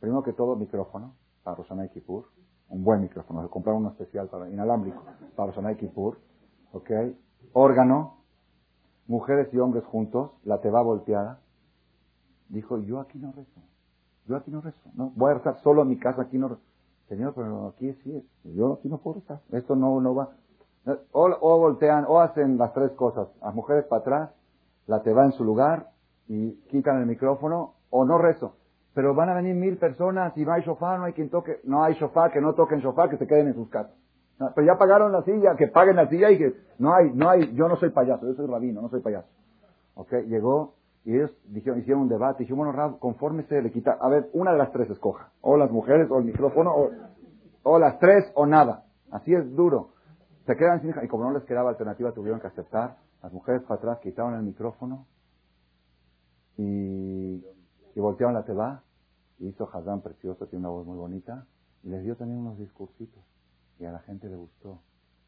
Primero que todo, micrófono para Rosana Kippur, un buen micrófono, se compraron uno especial para inalámbrico para Rosana Kippur, ¿ok? Órgano, mujeres y hombres juntos, la teba volteada. Dijo, yo aquí no rezo. Yo aquí no rezo. No, voy a rezar solo en mi casa, aquí no rezo. Señor, pero aquí sí es. Yo aquí no puedo rezar. Esto no, no va. O, o voltean, o hacen las tres cosas. Las mujeres para atrás, la teba en su lugar y quitan el micrófono, o no rezo. Pero van a venir mil personas y no hay sofá, no hay quien toque. No hay sofá, que no toquen sofá, que se queden en sus casas. pero ya pagaron la silla, que paguen la silla y que no hay, no hay, yo no soy payaso, yo soy rabino, no soy payaso. Ok, llegó y ellos dijeron, hicieron un debate, dijeron, bueno, Rab, conforme se le quita, a ver, una de las tres escoja, o las mujeres, o el micrófono, o, o las tres, o nada. Así es duro. Se quedan sin, y como no les quedaba alternativa, tuvieron que aceptar. Las mujeres para atrás quitaron el micrófono y y voltearon la teba, y hizo Hazán precioso, tiene una voz muy bonita, y les dio también unos discursitos, y a la gente le gustó.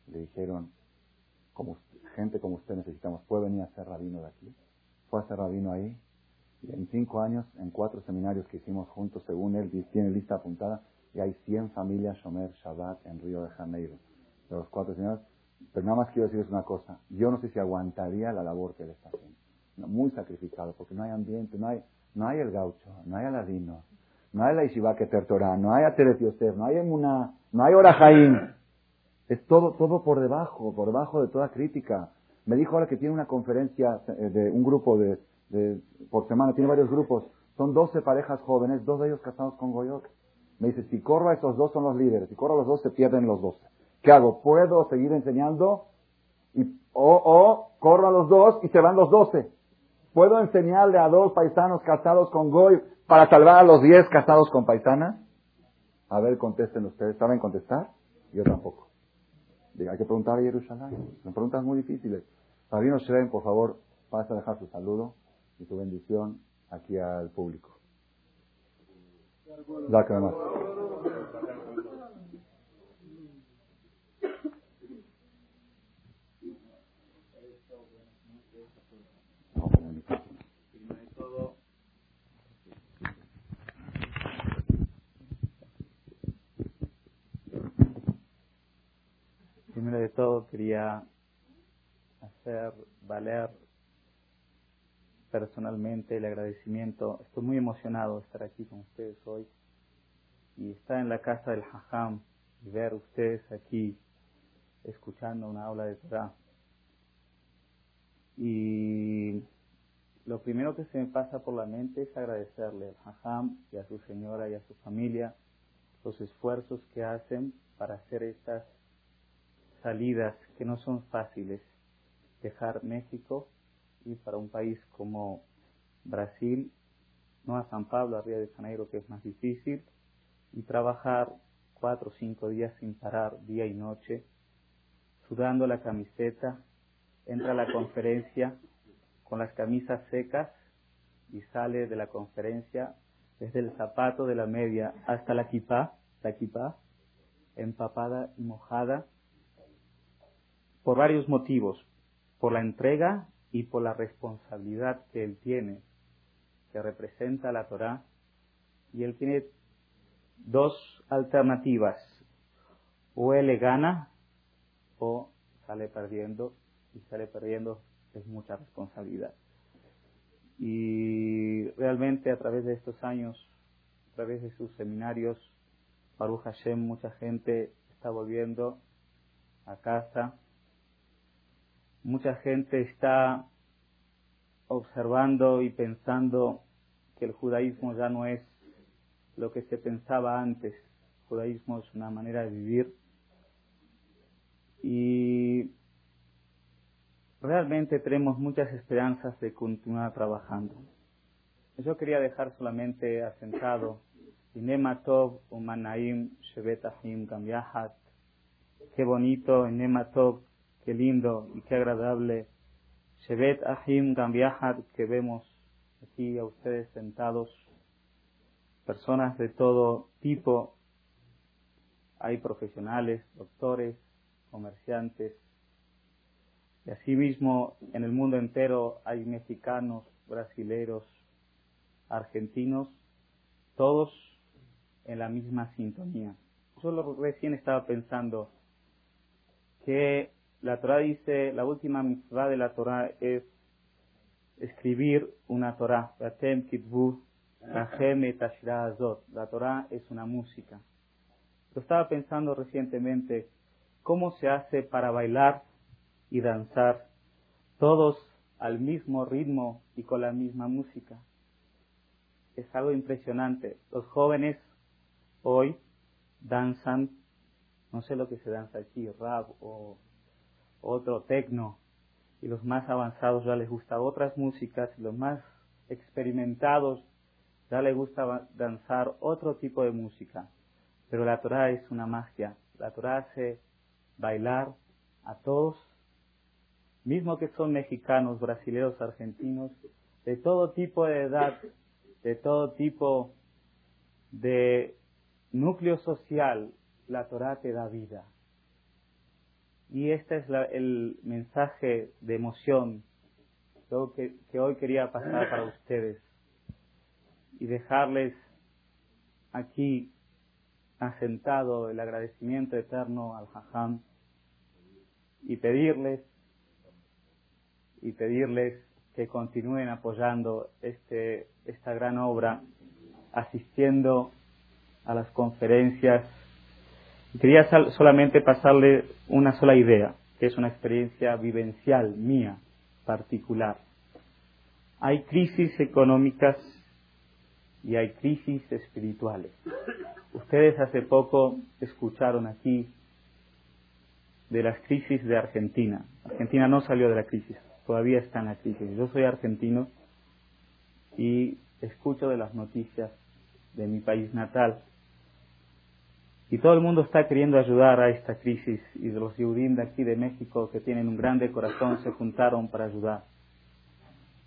Le dijeron, como gente como usted necesitamos, ¿puede venir a ser rabino de aquí? Fue a ser rabino ahí, y en cinco años, en cuatro seminarios que hicimos juntos, según él, tiene lista apuntada, y hay 100 familias Shomer Shabbat en Río de Janeiro, de los cuatro seminarios. Pero nada más quiero decirles una cosa, yo no sé si aguantaría la labor que él está haciendo. Muy sacrificado, porque no hay ambiente, no hay, no hay el gaucho, no hay aladino, no hay la Ishiva Keter Torah, no hay Ateret Yosef, no hay Emuná, no hay Orajaim. Es todo, todo por debajo, por debajo de toda crítica. Me dijo ahora que tiene una conferencia eh, de un grupo de, de por semana, tiene varios grupos. Son 12 parejas jóvenes, dos de ellos casados con Goyok. Me dice, si corro a esos dos son los líderes, si corro a los dos se pierden los 12. ¿Qué hago? ¿Puedo seguir enseñando? Y, o, o corro a los dos y se van los 12. ¿Puedo enseñarle a dos paisanos casados con Goy para salvar a los diez casados con paisanas? A ver, contesten ustedes. ¿Saben contestar? Yo tampoco. Hay que preguntar a Jerusalén. Son preguntas muy difíciles. Rabino Shrem, por favor, pasa a dejar su saludo y su bendición aquí al público. Primero de todo quería hacer valer personalmente el agradecimiento. Estoy muy emocionado de estar aquí con ustedes hoy y estar en la casa del Hajam y ver ustedes aquí escuchando una aula de Torah. Y lo primero que se me pasa por la mente es agradecerle al Hajam y a su señora y a su familia los esfuerzos que hacen para hacer estas salidas que no son fáciles. Dejar México y para un país como Brasil, no a San Pablo, a Río de Janeiro, que es más difícil, y trabajar cuatro o cinco días sin parar, día y noche, sudando la camiseta, entra a la conferencia con las camisas secas y sale de la conferencia desde el zapato de la media hasta la kipá, la kipá, empapada y mojada, por varios motivos, por la entrega y por la responsabilidad que él tiene, que representa la Torah, y él tiene dos alternativas, o él le gana o sale perdiendo, y sale perdiendo es mucha responsabilidad. Y realmente a través de estos años, a través de sus seminarios, Baruch Hashem, mucha gente está volviendo a casa. Mucha gente está observando y pensando que el judaísmo ya no es lo que se pensaba antes. El judaísmo es una manera de vivir. Y realmente tenemos muchas esperanzas de continuar trabajando. Yo quería dejar solamente asentado Inematov Umanaim Shevetahim Gamyahat. Qué bonito, Inematov, qué lindo y qué agradable. Shevet Ahim Gamyahat que vemos aquí a ustedes sentados, personas de todo tipo. Hay profesionales, doctores, comerciantes, y asimismo, en el mundo entero hay mexicanos, brasileros, argentinos, todos en la misma sintonía. Yo recién estaba pensando que la Torah dice, la última mitzvah de la Torah es escribir una Torah. La Torah es una música. Yo estaba pensando recientemente cómo se hace para bailar y danzar, todos al mismo ritmo y con la misma música. Es algo impresionante. Los jóvenes hoy danzan, no sé lo que se danza aquí, rap o otro tecno, y los más avanzados ya les gusta otras músicas, y los más experimentados ya les gusta danzar otro tipo de música. Pero la Torah es una magia. La Torah hace bailar a todos mismo que son mexicanos, brasileños, argentinos, de todo tipo de edad, de todo tipo de núcleo social, la Torah te da vida. Y este es el mensaje de emoción que, que hoy quería pasar para ustedes y dejarles aquí asentado el agradecimiento eterno al Jajam y pedirles y pedirles que continúen apoyando este, esta gran obra, asistiendo a las conferencias. Quería solamente pasarle una sola idea, que es una experiencia vivencial mía, particular. Hay crisis económicas y hay crisis espirituales. Ustedes hace poco escucharon aquí de las crisis de Argentina. Argentina no salió de la crisis, todavía está en la crisis. Yo soy argentino y escucho de las noticias de mi país natal. Y todo el mundo está queriendo ayudar a esta crisis y los judíos de aquí de México que tienen un grande corazón se juntaron para ayudar.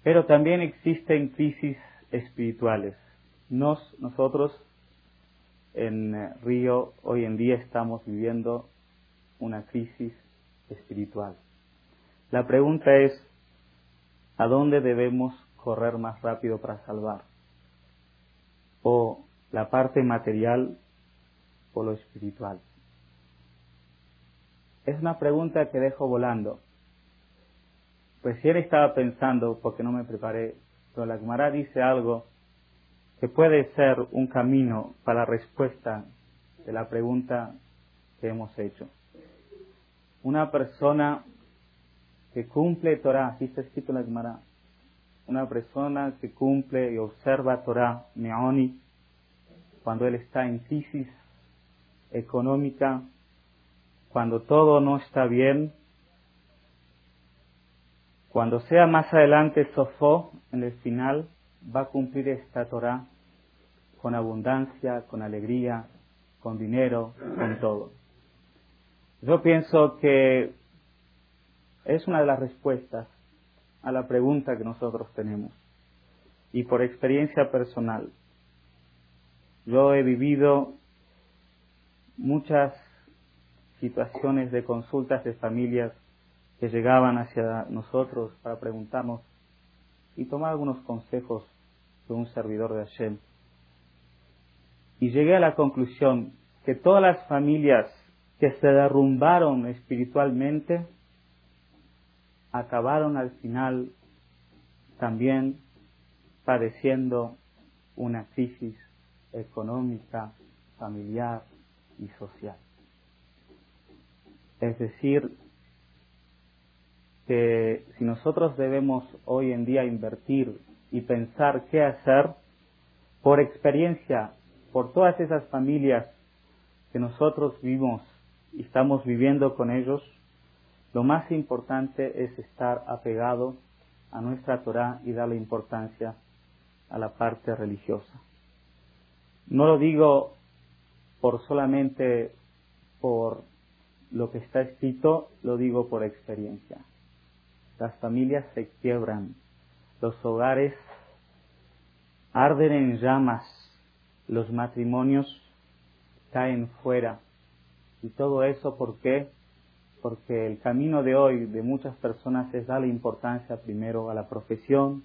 Pero también existen crisis espirituales. Nos, nosotros en eh, Río hoy en día estamos viviendo una crisis espiritual. La pregunta es, ¿a dónde debemos correr más rápido para salvar? ¿O la parte material lo espiritual? Es una pregunta que dejo volando. Recién estaba pensando, porque no me preparé, pero la Gemara dice algo que puede ser un camino para la respuesta de la pregunta que hemos hecho. Una persona que cumple Torah, así está escrito la Gemara, una persona que cumple y observa Torah, Meoni, cuando él está en crisis económica, cuando todo no está bien, cuando sea más adelante Sofó, en el final, va a cumplir esta Torah con abundancia, con alegría, con dinero, con todo. Yo pienso que es una de las respuestas a la pregunta que nosotros tenemos. Y por experiencia personal, yo he vivido muchas situaciones de consultas de familias que llegaban hacia nosotros para preguntarnos y tomar algunos consejos de un servidor de Hashem. Y llegué a la conclusión que todas las familias que se derrumbaron espiritualmente acabaron al final también padeciendo una crisis económica, familiar y social. Es decir, que si nosotros debemos hoy en día invertir y pensar qué hacer, por experiencia, por todas esas familias que nosotros vivimos y estamos viviendo con ellos, lo más importante es estar apegado a nuestra Torah y darle importancia a la parte religiosa. No lo digo por solamente por lo que está escrito, lo digo por experiencia. Las familias se quiebran, los hogares arden en llamas, los matrimonios caen fuera. Y todo eso, ¿por qué? Porque el camino de hoy de muchas personas es darle importancia primero a la profesión,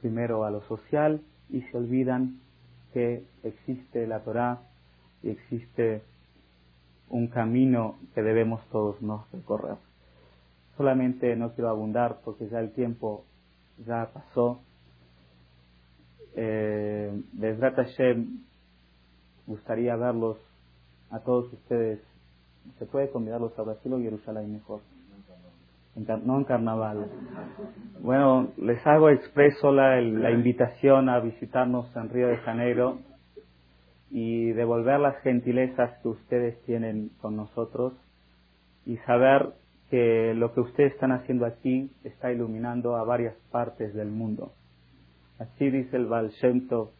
primero a lo social y se olvidan que existe la Torah y existe un camino que debemos todos nos recorrer. Solamente no quiero abundar porque ya el tiempo ya pasó. Eh, desde gustaría verlos a todos ustedes. Se puede convidarlos a Brasil o Jerusalén mejor no en carnaval. Bueno, les hago expreso la, la invitación a visitarnos en Río de Janeiro y devolver las gentilezas que ustedes tienen con nosotros y saber que lo que ustedes están haciendo aquí está iluminando a varias partes del mundo. Así dice el Valshento,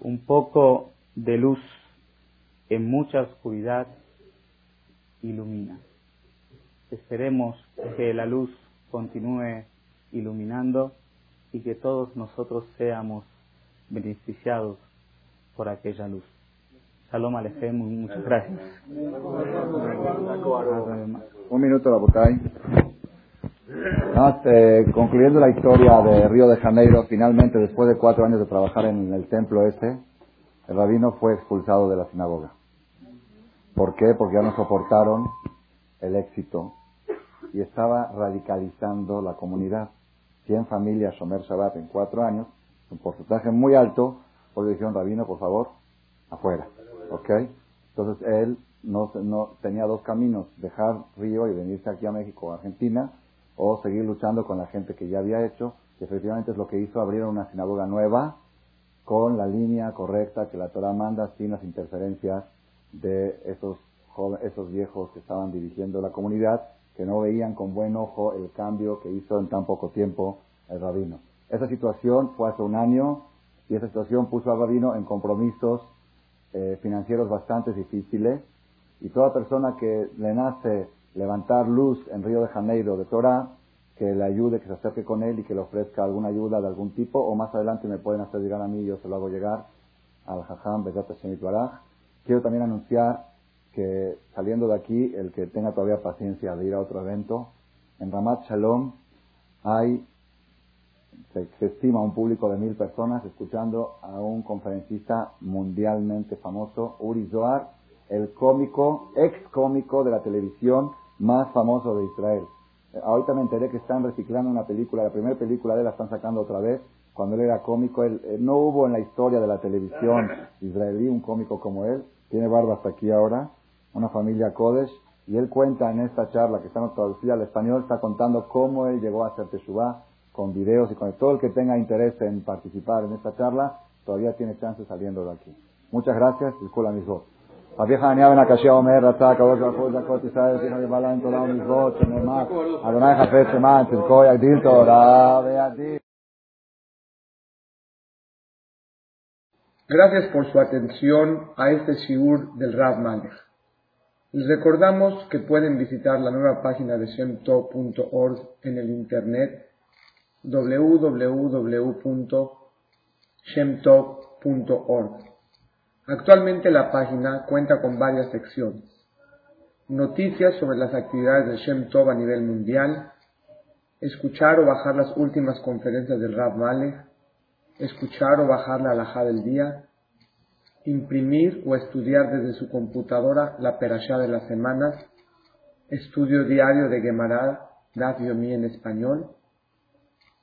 un poco de luz en mucha oscuridad ilumina. Esperemos que la luz continúe iluminando y que todos nosotros seamos beneficiados por aquella luz. Salom Alejem, muchas gracias. Un minuto, la botay. Eh, concluyendo la historia de Río de Janeiro, finalmente, después de cuatro años de trabajar en el templo este, el rabino fue expulsado de la sinagoga. ¿Por qué? Porque ya no soportaron el éxito y estaba radicalizando la comunidad. 100 familias Shomer Shabbat en cuatro años, un porcentaje muy alto, porque dijeron, Rabino, por favor, afuera. ¿Ok? Entonces él no, no tenía dos caminos, dejar Río y venirse aquí a México o Argentina, o seguir luchando con la gente que ya había hecho, que efectivamente es lo que hizo, abrieron una sinagoga nueva con la línea correcta que la Torah manda sin las interferencias de esos esos viejos que estaban dirigiendo la comunidad, que no veían con buen ojo el cambio que hizo en tan poco tiempo el rabino. Esa situación fue hace un año y esa situación puso al rabino en compromisos eh, financieros bastante difíciles y toda persona que le nace levantar luz en Río de Janeiro de Torah, que le ayude, que se acerque con él y que le ofrezca alguna ayuda de algún tipo, o más adelante me pueden hacer llegar a mí yo se lo hago llegar al Jajam Bezat Quiero también anunciar que saliendo de aquí, el que tenga todavía paciencia de ir a otro evento, en Ramat Shalom hay, se, estima un público de mil personas escuchando a un conferencista mundialmente famoso, Uri Zohar, el cómico, ex cómico de la televisión más famoso de Israel. Eh, ahorita me enteré que están reciclando una película, la primera película de él la están sacando otra vez, cuando él era cómico, él, eh, no hubo en la historia de la televisión israelí un cómico como él, tiene barba hasta aquí ahora, una familia Kodesh, y él cuenta en esta charla que estamos traducida al español, está contando cómo él llegó a hacer Teshuvah con videos y con todo el que tenga interés en participar en esta charla, todavía tiene chance saliendo de aquí. Muchas gracias, disculpa mis votos. Gracias por su atención a este shiur del Rav Malech. Les recordamos que pueden visitar la nueva página de shemtov.org en el internet www.shemtov.org. Actualmente la página cuenta con varias secciones. Noticias sobre las actividades de Shemtov a nivel mundial, escuchar o bajar las últimas conferencias del Rav Malek, escuchar o bajar la alhaja del día, imprimir o estudiar desde su computadora la perashá de las semanas, estudio diario de Gemara, Daf Yomi en español,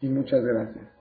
y muchas gracias.